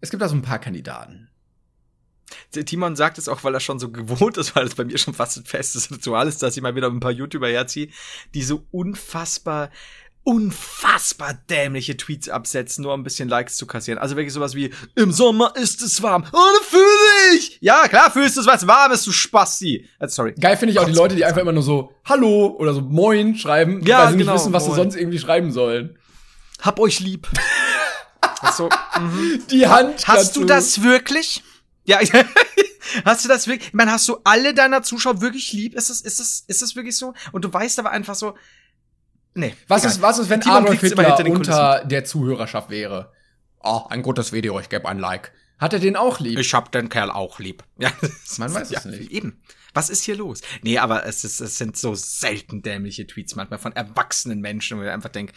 es gibt da so ein paar Kandidaten. Timon sagt es auch, weil er schon so <laughs> gewohnt ist, weil es bei mir schon fast ein festes Ritual ist, dass ich mal wieder ein paar YouTuber herziehe, die so unfassbar, unfassbar dämliche Tweets absetzen, nur um ein bisschen Likes zu kassieren. Also wirklich sowas wie, im Sommer ist es warm. Oh, da ich! Ja, klar fühlst du es, was warm ist, du Spasti. Äh, sorry. Geil finde ich auch die Leute, die einfach immer nur so Hallo oder so Moin schreiben, Ja, weil sie genau, nicht wissen, was sie Moin. sonst irgendwie schreiben sollen. Hab euch lieb. <laughs> so, mhm. Die Hand. Hast dazu. du das wirklich? Ja, <laughs> hast du das wirklich? Ich meine, hast du alle deiner Zuschauer wirklich lieb? Ist das, ist das, ist das wirklich so? Und du weißt aber einfach so, nee. Was egal. ist, was ist, wenn Timon Adolf Hitler unter der Zuhörerschaft wäre? Oh, ein gutes Video, ich gebe ein Like. Hat er den auch lieb? Ich hab den Kerl auch lieb. <laughs> Ja, das- Man weiß es ja, nicht. Eben. Was ist hier los? Nee, aber es, ist, es sind so selten dämliche Tweets manchmal von erwachsenen Menschen, wo ich einfach denke,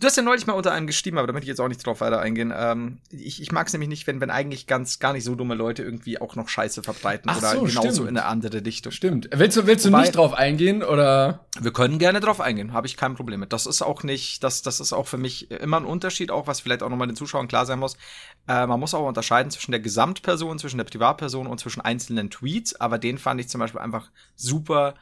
Du hast ja neulich mal unter einem geschrieben, aber da möchte ich jetzt auch nicht drauf weiter eingehen. Ähm, ich ich mag es nämlich nicht, wenn, wenn eigentlich ganz gar nicht so dumme Leute irgendwie auch noch Scheiße verbreiten Ach oder so, genauso stimmt. in eine andere Richtung. Stimmt. Willst du, willst du Wobei- nicht drauf eingehen oder? Wir können gerne drauf eingehen, habe ich kein Problem mit. Das ist auch nicht, das, das ist auch für mich immer ein Unterschied, auch was vielleicht auch nochmal den Zuschauern klar sein muss. Äh, man muss auch unterscheiden zwischen der Gesamtperson, zwischen der Privatperson und zwischen einzelnen Tweets, aber den fand ich zum Beispiel einfach super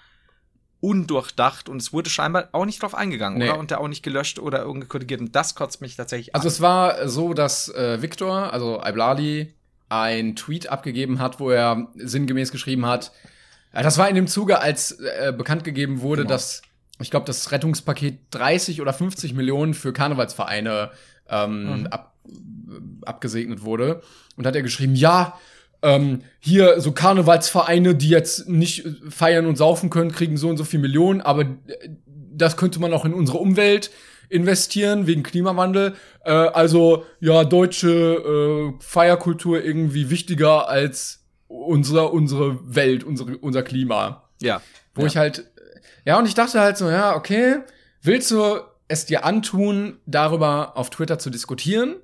undurchdacht und es wurde scheinbar auch nicht drauf eingegangen, Nee. oder? Und der auch nicht gelöscht oder irgendwie korrigiert. Und das kotzt mich tatsächlich Also an. es war so, dass äh, Victor, also Iblali, ein Tweet abgegeben hat, wo er sinngemäß geschrieben hat, ja, das war in dem Zuge, als äh, bekannt gegeben wurde, Genau. dass ich glaube, das Rettungspaket 30 oder 50 Millionen für Karnevalsvereine ähm, Mhm. ab, abgesegnet wurde. Und hat er geschrieben, ja, ähm, hier so Karnevalsvereine, die jetzt nicht äh, feiern und saufen können, kriegen so und so viel Millionen, aber äh, das könnte man auch in unsere Umwelt investieren wegen Klimawandel. Äh, also ja, deutsche äh, Feierkultur irgendwie wichtiger als unser, unsere Welt, unsere, unser Klima. ja. Wo ja. ich halt, ja, und ich dachte halt so, ja, okay, willst du es dir antun, darüber auf Twitter zu diskutieren?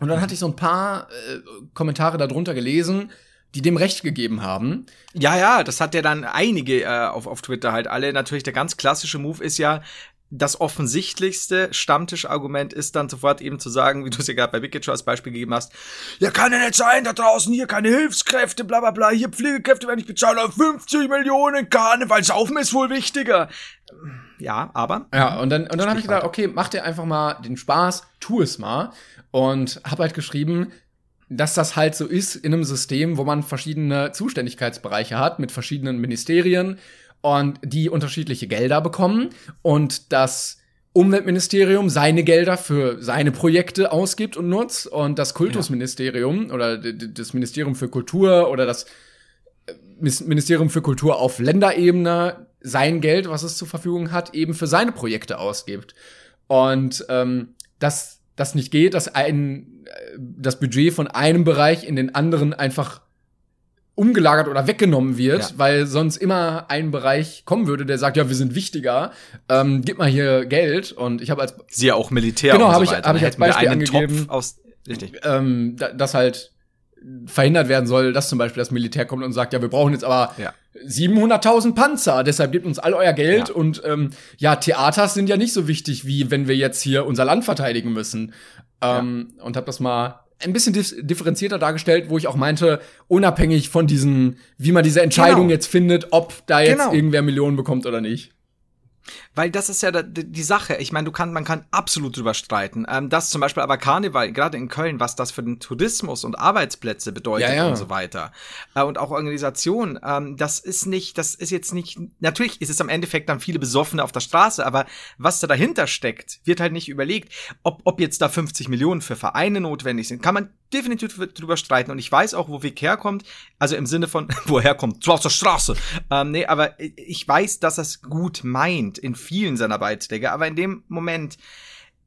Und dann hatte ich so ein paar äh, Kommentare darunter gelesen, die dem Recht gegeben haben. Ja, ja, das hat ja dann einige äh, auf, auf Twitter halt alle. Natürlich der ganz klassische Move ist ja, das offensichtlichste Stammtischargument ist dann sofort eben zu sagen, wie du es ja gerade bei Wicked als Beispiel gegeben hast, ja kann ja nicht sein, da draußen hier keine Hilfskräfte, bla bla bla, hier Pflegekräfte werden nicht bezahlt, aber 50 Millionen Karneval, Saufen ist wohl wichtiger. Ja, aber Ja, und dann, und dann habe ich gedacht, okay, mach dir einfach mal den Spaß, tu es mal. Und habe halt geschrieben, dass das halt so ist in einem System, wo man verschiedene Zuständigkeitsbereiche hat mit verschiedenen Ministerien und die unterschiedliche Gelder bekommen und das Umweltministerium seine Gelder für seine Projekte ausgibt und nutzt und das Kultusministerium oder d- d- das Ministerium für Kultur oder das äh, Ministerium für Kultur auf Länderebene sein Geld, was es zur Verfügung hat, eben für seine Projekte ausgibt. Und ähm, dass das nicht geht, dass ein äh, das Budget von einem Bereich in den anderen einfach umgelagert oder weggenommen wird, Ja. weil sonst immer ein Bereich kommen würde, der sagt, ja, wir sind wichtiger, ähm, gib mal hier Geld. Und ich habe als siehe auch Militär Genau, und hab so ich- weiter. hab ich Dann als Beispiel einen angegeben. Topf aus, richtig. ähm, da, dass halt verhindert werden soll, dass zum Beispiel das Militär kommt und sagt, ja, wir brauchen jetzt aber Ja. 700.000 Panzer, deshalb gebt uns all euer Geld Ja. und ähm, ja, Theaters sind ja nicht so wichtig, wie wenn wir jetzt hier unser Land verteidigen müssen. Ähm, Und habe das mal ein bisschen dif differenzierter dargestellt, wo ich auch meinte, unabhängig von diesen, wie man diese Entscheidung Genau. jetzt findet, ob da jetzt Genau. irgendwer Millionen bekommt oder nicht. Weil das ist ja die die Sache. Ich meine, du kann, man kann absolut drüber streiten. Ähm, dass zum Beispiel aber Karneval, gerade in Köln, was das für den Tourismus und Arbeitsplätze bedeutet Ja, ja. und so weiter. Äh, und auch Organisation, ähm, das ist nicht, das ist jetzt nicht, natürlich ist es am Endeffekt dann viele Besoffene auf der Straße, aber was da dahinter steckt, wird halt nicht überlegt. Ob, ob jetzt da 50 Millionen für Vereine notwendig sind, kann man definitiv drüber streiten. Und ich weiß auch, wo Weg herkommt. Also im Sinne von, <laughs> woher kommt? Aus der Straße. Ähm, nee, aber ich weiß, dass er es gut meint in vielen seiner Beiträge. Aber in dem Moment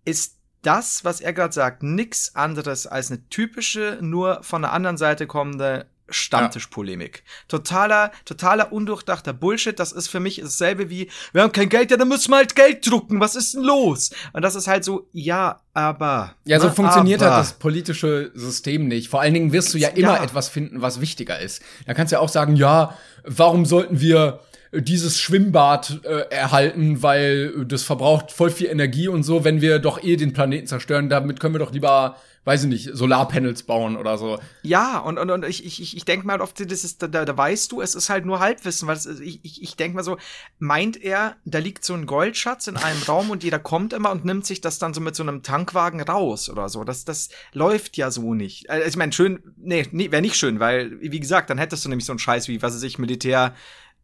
ist das, was er gerade sagt, nix anderes als eine typische, nur von der anderen Seite kommende Stammtischpolemik. Totaler, totaler undurchdachter Bullshit. Das ist für mich dasselbe wie, wir haben kein Geld, ja, dann müssen wir halt Geld drucken. Was ist denn los? Und das ist halt so, ja, aber. Ja, so ne, funktioniert aber. halt das politische System nicht. Vor allen Dingen wirst du ja immer Ja. etwas finden, was wichtiger ist. Da kannst du ja auch sagen, ja, warum sollten wir dieses Schwimmbad äh, erhalten, weil das verbraucht voll viel Energie und so, wenn wir doch eh den Planeten zerstören, damit können wir doch lieber, weiß ich nicht, Solarpanels bauen oder so. Ja, und, und, und ich, ich, ich- denke mal oft, das ist, da, da weißt du, es ist halt nur Halbwissen, weil ist- ich, ich, ich denke mal so, meint er, da liegt so ein Goldschatz in einem Raum und jeder kommt immer und nimmt sich das dann so mit so einem Tankwagen raus oder so. Das, das läuft ja so nicht. Also ich meine, schön, nee, nee wäre nicht schön, weil, wie gesagt, dann hättest du nämlich so einen Scheiß wie, was weiß ich, Militär,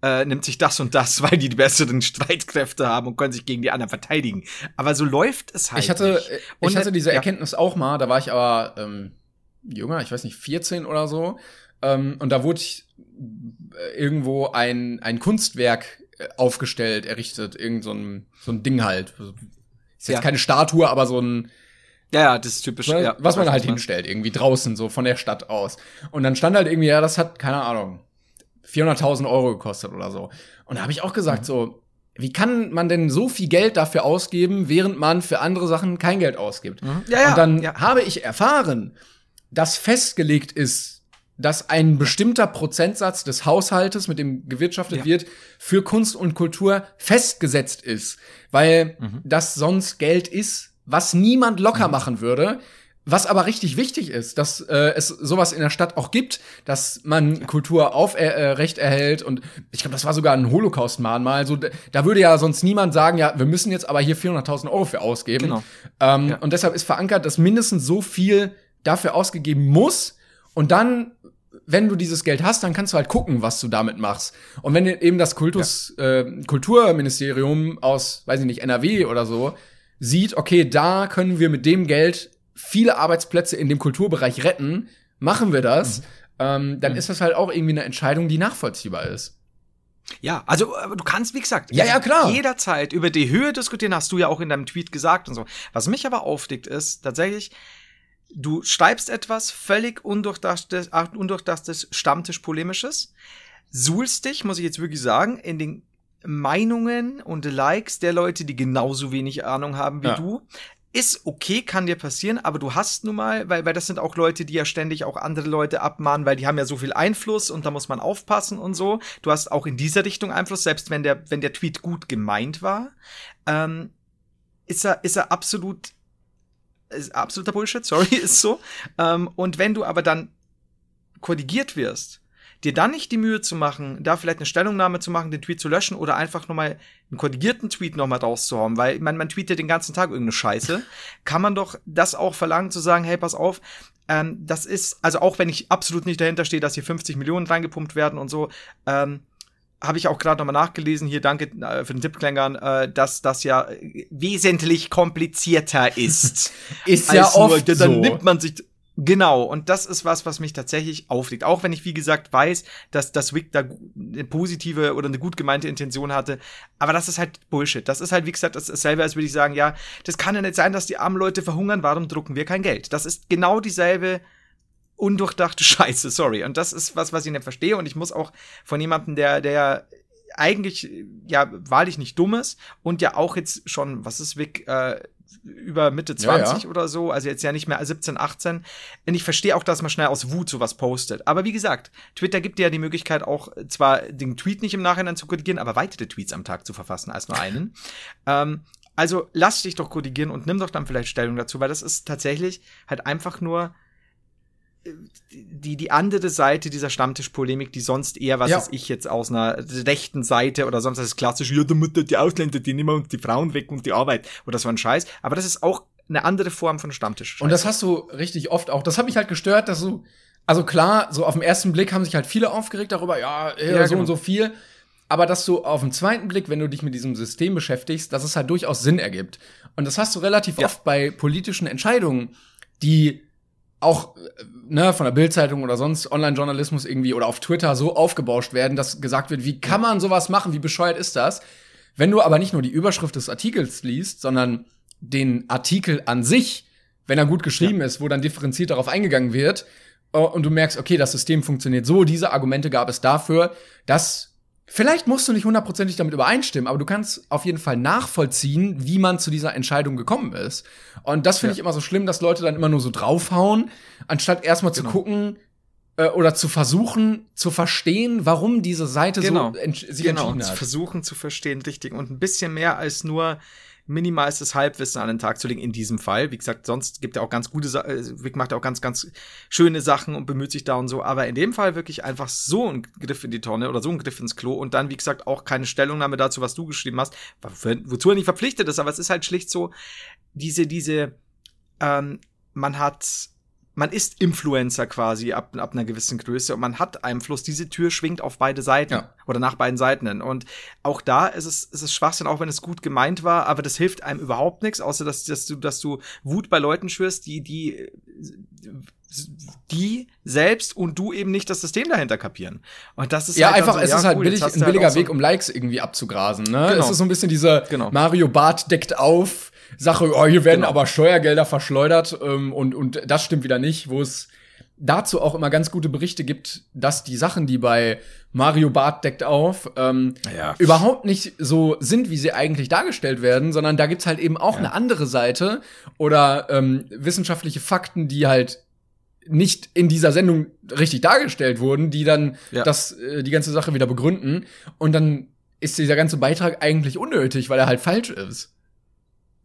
äh, nimmt sich das und das, <laughs> weil die die besseren Streitkräfte haben und können sich gegen die anderen verteidigen. Aber so läuft es halt ich hatte, nicht. Und ich hatte diese ja. Erkenntnis auch mal, da war ich aber ähm, jünger, ich weiß nicht, 14 oder so. Ähm, und da wurde ich äh, irgendwo ein, ein Kunstwerk äh, aufgestellt, errichtet, irgend so ein, so ein Ding halt. Ist jetzt Ja. keine Statue, aber so ein, Ja, ja, das ist typisch. ja, was man halt man- hinstellt, irgendwie draußen, so von der Stadt aus. Und dann stand halt irgendwie, ja, das hat, keine Ahnung, 400.000 Euro gekostet oder so. Und da habe ich auch Mhm. gesagt, so, wie kann man denn so viel Geld dafür ausgeben, während man für andere Sachen kein Geld ausgibt? Ja, ja, Und dann ja. habe ich erfahren, dass festgelegt ist, dass ein bestimmter Prozentsatz des Haushaltes, mit dem gewirtschaftet Ja. wird, für Kunst und Kultur festgesetzt ist, weil Mhm. das sonst Geld ist, was niemand locker machen würde. Was aber richtig wichtig ist, dass äh, es sowas in der Stadt auch gibt, dass man Kultur aufrecht äh, recht erhält und ich glaube, das war sogar ein Holocaust-Mahnmal. So, da würde ja sonst niemand sagen, ja, wir müssen jetzt aber hier 400.000 Euro für ausgeben. Genau. Ähm, Ja. Und deshalb ist verankert, dass mindestens so viel dafür ausgegeben muss und dann wenn du dieses Geld hast, dann kannst du halt gucken, was du damit machst. Und wenn eben das Kultus, äh, Kulturministerium aus, weiß ich nicht, NRW oder so sieht, okay, da können wir mit dem Geld viele Arbeitsplätze in dem Kulturbereich retten, machen wir das, ähm, dann ist das halt auch irgendwie eine Entscheidung, die nachvollziehbar ist. Ja, also aber du kannst, wie gesagt, Ja, ja, klar. jederzeit über die Höhe diskutieren, hast du ja auch in deinem Tweet gesagt und so. Was mich aber aufregt, ist tatsächlich, du schreibst etwas völlig undurchdachtes, ach, undurchdachtes Stammtisch-Polemisches, suhlst dich, muss ich jetzt wirklich sagen, in den Meinungen und Likes der Leute, die genauso wenig Ahnung haben wie Ja. du. Ist okay, kann dir passieren, aber du hast nun mal, weil, weil das sind auch Leute, die ja ständig auch andere Leute abmahnen, weil die haben ja so viel Einfluss und da muss man aufpassen und so. Du hast auch in dieser Richtung Einfluss, selbst wenn der, wenn der Tweet gut gemeint war, ähm, ist er, ist er absolut, ist absoluter Bullshit, sorry, <laughs> ist so. Ähm, und wenn du aber dann korrigiert wirst, dir dann nicht die Mühe zu machen, da vielleicht eine Stellungnahme zu machen, den Tweet zu löschen oder einfach nochmal einen korrigierten Tweet nochmal rauszuhauen, weil man, man tweetet den ganzen Tag irgendeine Scheiße, <laughs> kann man doch das auch verlangen, zu sagen, hey, pass auf, ähm, das ist, also auch wenn ich absolut nicht dahinter stehe, dass hier 50 Millionen reingepumpt werden und so, ähm, habe ich auch gerade nochmal nachgelesen, hier danke äh, für den Tipp, Klängern, äh, dass das ja äh, wesentlich komplizierter ist. <laughs> Ist ja als nur, oft dann so. nimmt man sich Genau, und das ist was, was mich tatsächlich aufregt. Auch wenn ich, wie gesagt, weiß, dass das Wick da eine positive oder eine gut gemeinte Intention hatte. Aber das ist halt Bullshit. Das ist halt, wie gesagt, das ist dasselbe, als würde ich sagen, ja, das kann ja nicht sein, dass die armen Leute verhungern, warum drucken wir kein Geld? Das ist genau dieselbe undurchdachte <laughs> Scheiße, sorry. Und das ist was, was ich nicht verstehe. Und ich muss auch von jemandem, der, der eigentlich ja wahrlich nicht dumm ist und ja auch jetzt schon, was ist Vic, äh, über Mitte Ja, ja. 20 oder so, also jetzt ja nicht mehr 17, 18. Und ich verstehe auch, dass man schnell aus Wut sowas postet. Aber wie gesagt, Twitter gibt dir ja die Möglichkeit auch zwar den Tweet nicht im Nachhinein zu korrigieren, aber weitere Tweets am Tag zu verfassen als nur einen. <laughs> ähm, also lass dich doch korrigieren und nimm doch dann vielleicht Stellung dazu, weil das ist tatsächlich halt einfach nur äh, die, die andere Seite dieser Stammtischpolemik, die sonst eher, was Ja. weiß ich jetzt aus einer rechten Seite oder sonst das ist klassisch, ja, damit die Ausländer, die nehmen uns die Frauen weg und die Arbeit oder so ein Scheiß. Aber das ist auch eine andere Form von Stammtisch. Und das hast du richtig oft auch. Das hat mich halt gestört, dass du, also klar, so auf den ersten Blick haben sich halt viele aufgeregt darüber, ja, äh, Ja, so genau. und so viel. Aber dass du auf den zweiten Blick, wenn du dich mit diesem System beschäftigst, dass es halt durchaus Sinn ergibt. Und das hast du relativ Ja. oft bei politischen Entscheidungen, die auch äh, ne, von der Bildzeitung oder sonst Online-Journalismus irgendwie oder auf Twitter so aufgebauscht werden, dass gesagt wird, wie kann man sowas machen, wie bescheuert ist das? Wenn du aber nicht nur die Überschrift des Artikels liest, sondern den Artikel an sich, wenn er gut geschrieben ist, wo dann differenziert darauf eingegangen wird, äh, und du merkst, okay, das System funktioniert so, diese Argumente gab es dafür, dass vielleicht musst du nicht hundertprozentig damit übereinstimmen, aber du kannst auf jeden Fall nachvollziehen, wie man zu dieser Entscheidung gekommen ist. Und das finde Ja. ich immer so schlimm, dass Leute dann immer nur so draufhauen, anstatt erstmal Genau. zu gucken äh, oder zu versuchen zu verstehen, warum diese Seite Genau. so entsch sich genau, entschieden zu hat. versuchen zu verstehen, richtig. Und ein bisschen mehr als nur minimalstes Halbwissen an den Tag zu legen in diesem Fall. Wie gesagt, sonst gibt er auch ganz gute Sachen, Vic macht auch ganz, ganz schöne Sachen und bemüht sich da und so. Aber in dem Fall wirklich einfach so ein Griff in die Tonne oder so ein Griff ins Klo und dann, wie gesagt, auch keine Stellungnahme dazu, was du geschrieben hast, wo- wozu er nicht verpflichtet ist. Aber es ist halt schlicht so, diese, diese, ähm, man hat, man ist Influencer quasi ab, ab einer gewissen Größe und man hat Einfluss. Diese Tür schwingt auf beide Seiten Ja. oder nach beiden Seiten hin. Und auch da ist es, ist es Schwachsinn, auch wenn es gut gemeint war, aber das hilft einem überhaupt nichts, außer dass, dass du, dass du Wut bei Leuten schürst, die, die, die selbst und du eben nicht das System dahinter kapieren. Und das ist Ja, halt einfach, so, es ja, ist halt cool, billig, ein halt billiger auch so- Weg, um Likes irgendwie abzugrasen. Ne? Genau. Es ist so ein bisschen diese Genau. Mario Bart deckt auf Sache, oh, hier werden Genau. aber Steuergelder verschleudert ähm, und, und das stimmt wieder nicht, wo es dazu auch immer ganz gute Berichte gibt, dass die Sachen, die bei Mario Bart deckt auf, ähm, Ja. überhaupt nicht so sind, wie sie eigentlich dargestellt werden, sondern da gibt's halt eben auch eine andere Seite oder ähm, wissenschaftliche Fakten, die halt nicht in dieser Sendung richtig dargestellt wurden, die dann Ja. das, äh, die ganze Sache wieder begründen. Und dann ist dieser ganze Beitrag eigentlich unnötig, weil er halt falsch ist.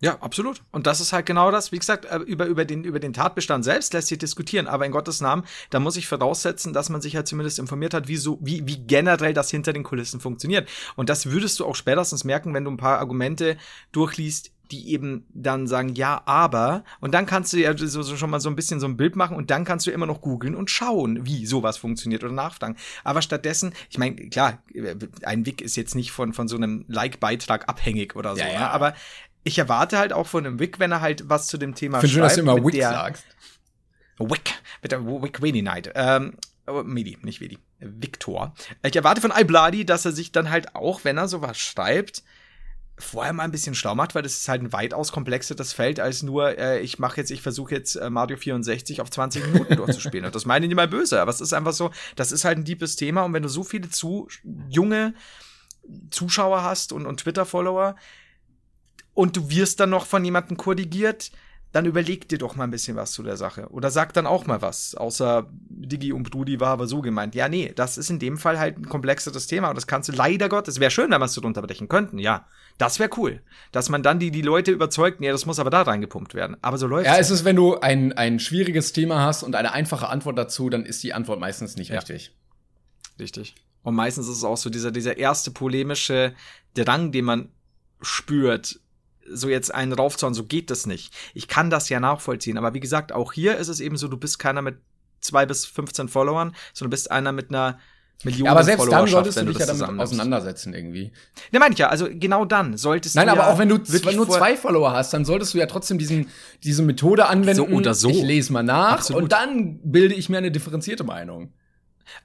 Ja, absolut. Und das ist halt genau das. Wie gesagt, äh, über, über, den, über den Tatbestand selbst lässt sich diskutieren. Aber in Gottes Namen, da muss ich voraussetzen, dass man sich halt zumindest informiert hat, wie, so, wie, wie generell das hinter den Kulissen funktioniert. Und das würdest du auch spätestens merken, wenn du ein paar Argumente durchliest, die eben dann sagen, ja, aber. Und dann kannst du ja so, so schon mal so ein bisschen so ein Bild machen und dann kannst du immer noch googeln und schauen, wie sowas funktioniert oder nachfragen. Aber stattdessen, ich meine, klar, ein Wig ist jetzt nicht von, von so einem Like-Beitrag abhängig oder so, Ja, ja. Ne? aber ich erwarte halt auch von einem Wick, wenn er halt was zu dem Thema Ich finde schön, dass du immer Wick der- sagst. Wick, mit der Wick Weenie Night. Ähm, oh, Medi, nicht Wedi. Victor. Ich erwarte von iBloody, dass er sich dann halt auch, wenn er sowas schreibt, vorher mal ein bisschen schlau macht, weil das ist halt ein weitaus komplexeres Feld als nur, äh, ich mache jetzt, ich versuche jetzt äh, Mario 64 auf 20 Minuten durchzuspielen. Und das meine ich nicht mal böse, aber es ist einfach so, das ist halt ein deepes Thema und wenn du so viele zu junge Zuschauer hast und, und Twitter-Follower und du wirst dann noch von jemandem korrigiert, dann überleg dir doch mal ein bisschen was zu der Sache. Oder sag dann auch mal was. Außer Digi und Brudi war aber so gemeint. Ja, nee, das ist in dem Fall halt ein komplexeres Thema. Und das kannst du leider Gott, es wäre schön, wenn wir es so unterbrechen könnten, ja. Das wäre cool. Dass man dann die, die Leute überzeugt, nee, das muss aber da reingepumpt werden. Aber so läuft Ja, es ist, wenn du ein, ein schwieriges Thema hast und eine einfache Antwort dazu, dann ist die Antwort meistens nicht Ja. richtig. Richtig. Und meistens ist es auch so dieser, dieser erste polemische Drang, den man spürt, so jetzt einen raufzuhauen, so geht das nicht. Ich kann das ja nachvollziehen, aber wie gesagt, auch hier ist es eben so, du bist keiner mit zwei bis 15 Followern, sondern du bist einer mit einer Million Ja, aber selbst dann solltest du dich ja damit auseinandersetzen irgendwie. Ne, meine ich ja, also genau dann solltest Nein, du aber ja auch wenn du nur zwei Follower hast, dann solltest du ja trotzdem diesen, diese Methode anwenden. So oder so. Ich lese mal nach Absolut. und dann bilde ich mir eine differenzierte Meinung.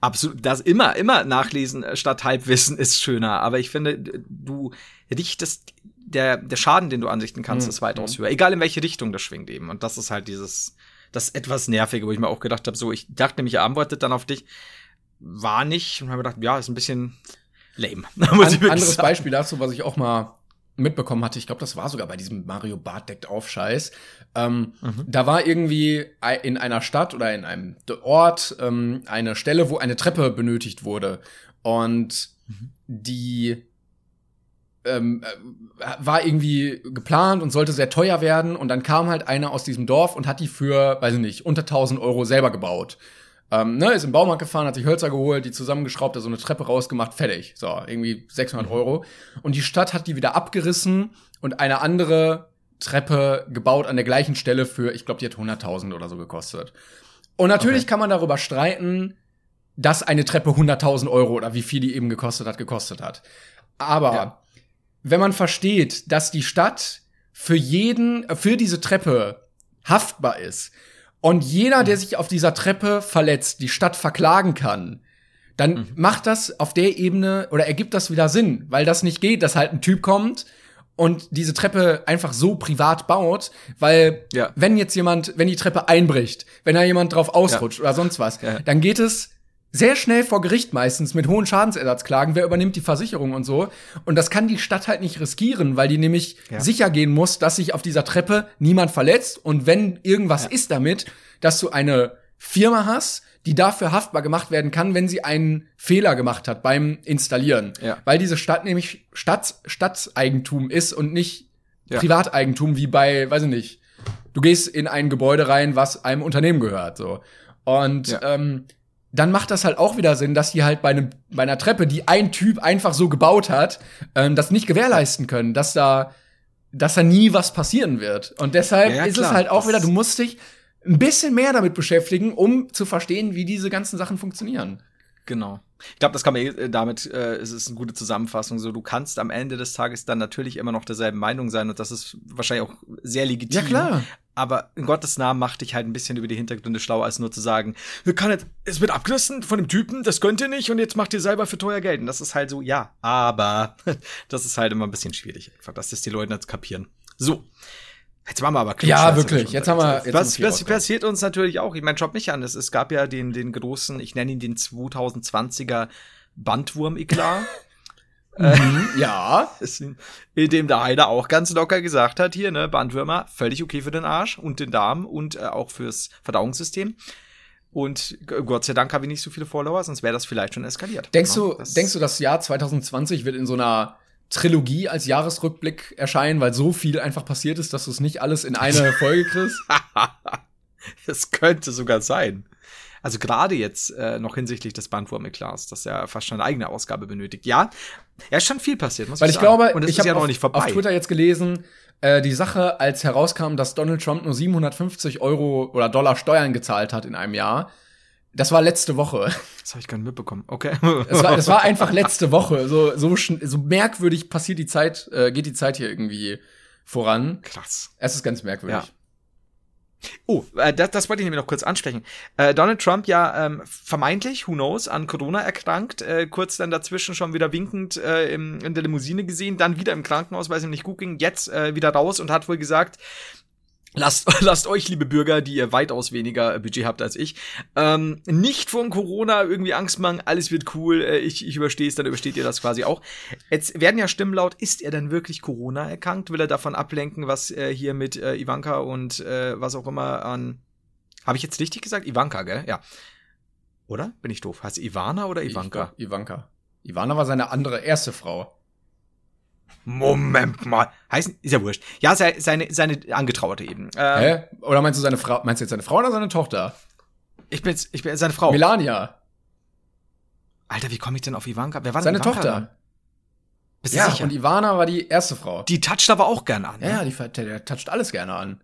Absolut, das immer, immer nachlesen äh, statt Halbwissen ist schöner. Aber ich finde, du richtest, der, der Schaden, den du anrichten kannst, Mhm. ist weitaus höher. Egal in welche Richtung das schwingt eben. Und das ist halt dieses, das etwas Nervige, wo ich mir auch gedacht habe, so, ich dachte nämlich, er antwortet dann auf dich. War nicht. Und habe gedacht, ja, ist ein bisschen lame. <laughs> An, anderes sagen. Beispiel dazu, was ich auch mal mitbekommen hatte, ich glaube, das war sogar bei diesem Mario Bart deckt auf Scheiß. Ähm, Mhm. Da war irgendwie in einer Stadt oder in einem Ort ähm, eine Stelle, wo eine Treppe benötigt wurde. Und Mhm. die ähm, äh, war irgendwie geplant und sollte sehr teuer werden. Und dann kam halt einer aus diesem Dorf und hat die für, weiß ich nicht, unter 1000 Euro selber gebaut. Ähm, ne, ist im Baumarkt gefahren, hat sich Hölzer geholt, die zusammengeschraubt, hat so eine Treppe rausgemacht, fertig. So, irgendwie 600 Euro. Und die Stadt hat die wieder abgerissen und eine andere Treppe gebaut an der gleichen Stelle für, ich glaube, die hat 100.000 oder so gekostet. Und natürlich kann man darüber streiten, dass eine Treppe 100.000 Euro oder wie viel die eben gekostet hat, gekostet hat. Aber Ja. Wenn man versteht, dass die Stadt für jeden, äh, für diese Treppe haftbar ist und jeder, der sich auf dieser Treppe verletzt, die Stadt verklagen kann, dann macht das auf der Ebene oder ergibt das wieder Sinn, weil das nicht geht, dass halt ein Typ kommt und diese Treppe einfach so privat baut, weil Ja. wenn jetzt jemand, wenn die Treppe einbricht, wenn da jemand drauf ausrutscht oder sonst was, Ja. dann geht es sehr schnell vor Gericht meistens mit hohen Schadensersatzklagen, wer übernimmt die Versicherung und so. Und das kann die Stadt halt nicht riskieren, weil die nämlich Ja. sicher gehen muss, dass sich auf dieser Treppe niemand verletzt. Und wenn irgendwas ist damit, dass du eine Firma hast, die dafür haftbar gemacht werden kann, wenn sie einen Fehler gemacht hat beim Installieren. Ja. Weil diese Stadt nämlich Stadt, Stadteigentum ist und nicht Ja. Privateigentum wie bei, weiß ich nicht, du gehst in ein Gebäude rein, was einem Unternehmen gehört, so. Und Ja. ähm, dann macht das halt auch wieder Sinn, dass die halt bei, einem, bei einer Treppe, die ein Typ einfach so gebaut hat, ähm, das nicht gewährleisten können, dass da, dass da nie was passieren wird. Und deshalb Ja, ja, ist es halt auch Das- wieder, du musst dich ein bisschen mehr damit beschäftigen, um zu verstehen, wie diese ganzen Sachen funktionieren. Genau. Ich glaube, das kann man eh- damit, äh, es ist eine gute Zusammenfassung. So, du kannst am Ende des Tages dann natürlich immer noch derselben Meinung sein und das ist wahrscheinlich auch sehr legitim. Ja, klar. Aber in Gottes Namen mach dich halt ein bisschen über die Hintergründe schlau, als nur zu sagen, "Wir kann nicht, es wird abgerissen von dem Typen, das könnt ihr nicht und jetzt macht ihr selber für teuer Geld. Und das ist halt so, ja, aber <laughs> das ist halt immer ein bisschen schwierig, einfach, dass das die Leute nicht kapieren. So. Jetzt machen wir aber Ja, wirklich. Jetzt haben wir. Jetzt was, was passiert uns natürlich auch. Ich meine, schaut mich an. Es, es gab ja den, den großen, ich nenne ihn den 2020er Bandwurm-Eklat. <laughs> mhm, ja. <laughs> In dem der Heider auch ganz locker gesagt hat, hier, ne, Bandwürmer, völlig okay für den Arsch und den Darm und äh, auch fürs Verdauungssystem. Und Gott sei Dank habe ich nicht so viele Follower, sonst wäre das vielleicht schon eskaliert. Denkst du, das denkst du, das Jahr 2020 wird in so einer Trilogie als Jahresrückblick erscheinen, weil so viel einfach passiert ist, dass du es nicht alles in eine <laughs> Folge kriegst? Es könnte sogar sein. Also gerade jetzt äh, noch hinsichtlich des Bandwurm-Eklats, das ja fast schon eine eigene Ausgabe benötigt. Ja, ja, ist schon viel passiert, muss Weil ich, ich glaube, Und es ich habe ja noch nicht vorbei. auf Twitter jetzt gelesen, äh, die Sache, als herauskam, dass Donald Trump nur 750 Euro oder Dollar Steuern gezahlt hat in einem Jahr, das war letzte Woche. Das habe ich gar nicht mitbekommen. Okay. Das war, das war einfach <laughs> letzte Woche. So, so, so merkwürdig passiert die Zeit, äh, geht die Zeit hier irgendwie voran. Krass. Es ist ganz merkwürdig. Ja. Oh, äh, das, das wollte ich nämlich noch kurz ansprechen. Äh, Donald Trump ja ähm, vermeintlich, who knows, an Corona erkrankt, äh, kurz dann dazwischen schon wieder winkend äh, im, in der Limousine gesehen, dann wieder im Krankenhaus, weil es ihm nicht gut ging, jetzt äh, wieder raus und hat wohl gesagt, Lasst, <laughs> lasst euch, liebe Bürger, die ihr weitaus weniger Budget habt als ich, ähm, nicht von Corona irgendwie Angst machen, alles wird cool, äh, ich, ich überstehe es, dann übersteht ihr das quasi auch. Jetzt werden ja Stimmen laut, ist er dann wirklich Corona erkrankt? Will er davon ablenken, was äh, hier mit äh, Ivanka und äh, was auch immer an. Habe ich jetzt richtig gesagt? Ivanka, gell? Ja. Oder? Bin ich doof? Heißt Ivana oder Ivanka? Ich, Ivanka. Ivana war seine andere erste Frau. Moment mal. Heißen, ist ja wurscht. Ja, seine, seine Angetrauerte eben. Ähm, Hä? Oder meinst du seine Frau, meinst du jetzt seine Frau oder seine Tochter? Ich bin jetzt, ich bin seine Frau. Melania. Alter, wie komme ich denn auf Ivanka? Wer war denn Seine Ivanka Tochter. Dann? Bist ja, sicher? und Ivana war die erste Frau. Die toucht aber auch gerne an. Ja, ne? ja, die, der toucht alles gerne an.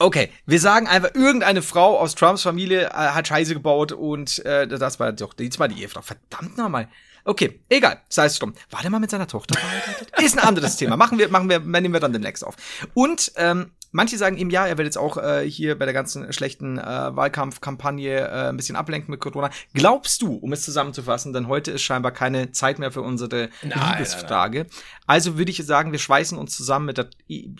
Okay, wir sagen einfach, irgendeine Frau aus Trumps Familie äh, hat Scheiße gebaut und äh, das war doch diesmal die Ehefrau. Verdammt nochmal. Okay, egal, sei es drum. War der mal mit seiner Tochter verheiratet? Ist ein anderes Thema. Machen wir, machen wir, nehmen wir dann demnächst auf. Und ähm, manche sagen ihm, ja, er will jetzt auch äh, hier bei der ganzen schlechten äh, Wahlkampfkampagne äh, ein bisschen ablenken mit Corona. Glaubst du, um es zusammenzufassen, denn heute ist scheinbar keine Zeit mehr für unsere Liebesfrage. Also würde ich sagen, wir schweißen uns zusammen mit der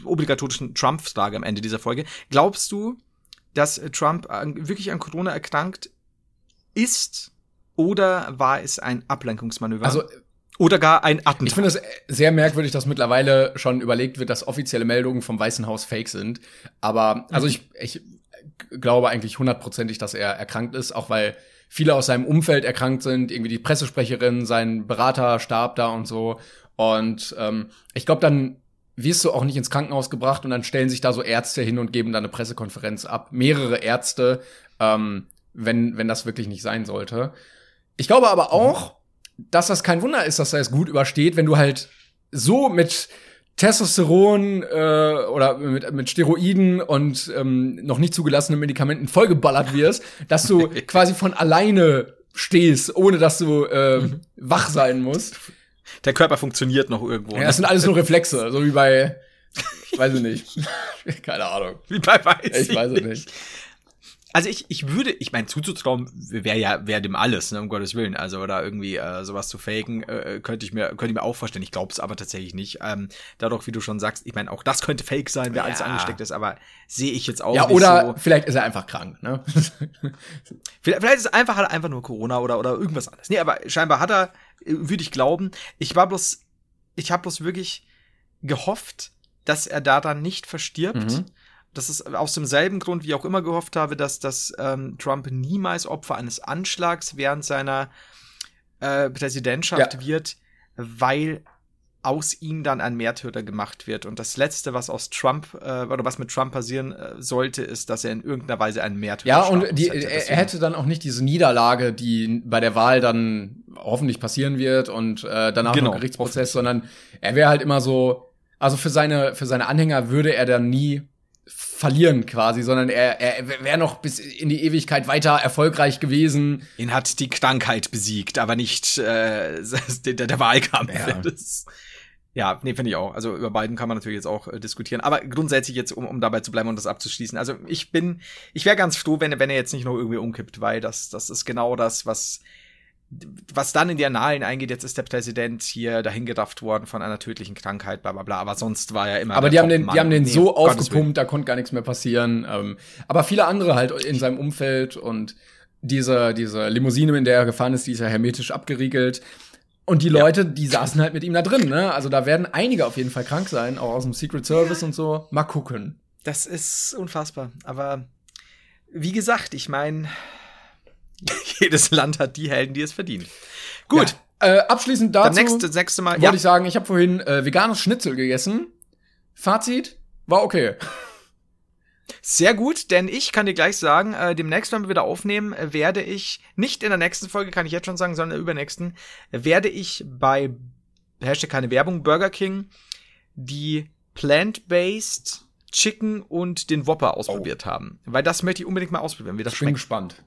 obligatorischen Trump-Frage am Ende dieser Folge. Glaubst du, dass Trump wirklich an Corona erkrankt ist oder war es ein Ablenkungsmanöver? Also oder gar ein Attentat. Ich finde es sehr merkwürdig, dass mittlerweile schon überlegt wird, dass offizielle Meldungen vom Weißen Haus fake sind. Aber also ich, ich glaube eigentlich hundertprozentig, dass er erkrankt ist, auch weil viele aus seinem Umfeld erkrankt sind, irgendwie die Pressesprecherin, sein Berater starb da und so. Und ähm, ich glaube, dann wirst du auch nicht ins Krankenhaus gebracht und dann stellen sich da so Ärzte hin und geben da eine Pressekonferenz ab. Mehrere Ärzte, ähm, wenn, wenn das wirklich nicht sein sollte. Ich glaube aber auch, dass das kein Wunder ist, dass er es gut übersteht, wenn du halt so mit Testosteron äh, oder mit, mit Steroiden und ähm, noch nicht zugelassenen Medikamenten vollgeballert wirst, dass du <laughs> quasi von alleine stehst, ohne dass du äh, wach sein musst. Der Körper funktioniert noch irgendwo. Ja, das sind alles nur <laughs> Reflexe, so wie bei, weiß ich nicht, <laughs> keine Ahnung. Wie bei weiß ich, ich weiß es nicht also ich, ich würde, ich meine, zuzutrauen wäre ja, wäre dem alles, ne, um Gottes Willen. Also, oder irgendwie äh, sowas zu faken, äh, könnte ich mir, könnte ich mir auch vorstellen. Ich glaube es aber tatsächlich nicht. Ähm, dadurch, wie du schon sagst, ich meine, auch das könnte fake sein, wer ja. alles angesteckt ist, aber sehe ich jetzt auch ja, nicht oder so. vielleicht ist er einfach krank, ne? <laughs> vielleicht, vielleicht ist einfach halt einfach nur Corona oder, oder irgendwas anderes. Nee, aber scheinbar hat er, äh, würde ich glauben. Ich war bloß, ich habe bloß wirklich gehofft, dass er da dann nicht verstirbt. Mhm das ist aus demselben Grund, wie ich auch immer gehofft habe, dass, dass ähm, Trump niemals Opfer eines Anschlags während seiner äh, Präsidentschaft ja. wird, weil aus ihm dann ein Märtyrer gemacht wird. Und das Letzte, was aus Trump äh, oder was mit Trump passieren äh, sollte, ist, dass er in irgendeiner Weise ein Märtyrer Ja, und die, hätte. er hätte dann auch nicht diese Niederlage, die bei der Wahl dann hoffentlich passieren wird und äh, danach genau, noch Gerichtsprozess, sondern er wäre halt immer so, also für seine, für seine Anhänger würde er dann nie verlieren quasi, sondern er, er wäre noch bis in die Ewigkeit weiter erfolgreich gewesen. Ihn hat die Krankheit besiegt, aber nicht äh, <laughs> der, der Wahlkampf. Ja. <laughs> Das, ja, nee, finde ich auch. Also über beiden kann man natürlich jetzt auch äh, diskutieren. Aber grundsätzlich jetzt, um, um dabei zu bleiben und das abzuschließen. Also ich bin, ich wäre ganz froh, wenn, wenn er jetzt nicht noch irgendwie umkippt, weil das, das ist genau das, was was dann in die Annalen eingeht, jetzt ist der Präsident hier dahin gerafft worden von einer tödlichen Krankheit, bla bla bla, aber sonst war er immer. Aber die haben, den, die haben den Nee, so um aufgepumpt, da konnte gar nichts mehr passieren. Ähm, aber viele andere halt in seinem Umfeld und diese, diese Limousine, in der er gefahren ist, die ist ja hermetisch abgeriegelt. Und die Leute, die saßen halt mit ihm da drin, ne? Also da werden einige auf jeden Fall krank sein, auch aus dem Secret Service und so. Mal gucken. Das ist unfassbar. Aber wie gesagt, ich meine, <laughs> jedes Land hat die Helden, die es verdienen. Gut, Ja. Äh, abschließend dazu dann nächste, nächste Mal. wollte ich sagen, ich habe vorhin äh, veganes Schnitzel gegessen. Fazit, war okay. Sehr gut, denn ich kann dir gleich sagen, äh, demnächst, wenn wir wieder aufnehmen, werde ich, nicht in der nächsten Folge, kann ich jetzt schon sagen, sondern in der übernächsten, werde ich bei, Hashtag keine Werbung, Burger King, die Plant-Based Chicken und den Whopper ausprobiert haben. Weil das möchte ich unbedingt mal ausprobieren, wie das Ich bin schmeckt. gespannt.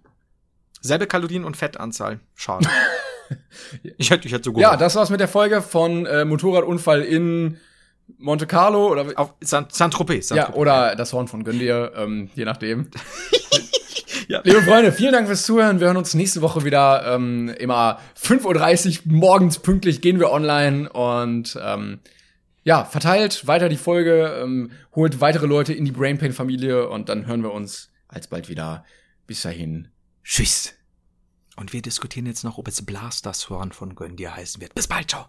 Selbe Kalorien und Fettanzahl. Schade. <laughs> ich hätte, ich hätte so gut. Ja, das war's mit der Folge von äh, Motorradunfall in Monte Carlo oder Auf Saint-Tropez. Saint ja, oder das Horn von Gündir, ähm, je nachdem. <laughs> Ja. Liebe Freunde, vielen Dank fürs Zuhören. Wir hören uns nächste Woche wieder. Ähm, immer 5.30 Uhr morgens pünktlich gehen wir online und ähm, ja, verteilt weiter die Folge, ähm, holt weitere Leute in die Brainpain-Familie und dann hören wir uns alsbald wieder. Bis dahin. Tschüss. Und wir diskutieren jetzt noch, ob es Blasters Horn von Göndir heißen wird. Bis bald, ciao.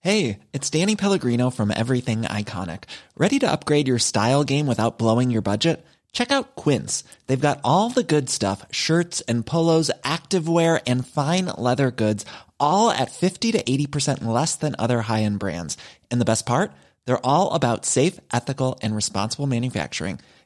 Hey, it's Danny Pellegrino from Everything Iconic. Ready to upgrade your style game without blowing your budget? Check out Quince. They've got all the good stuff shirts and polos, activewear, and fine leather goods, all at 50 to 80% less than other high end brands. And the best part? They're all about safe, ethical, and responsible manufacturing.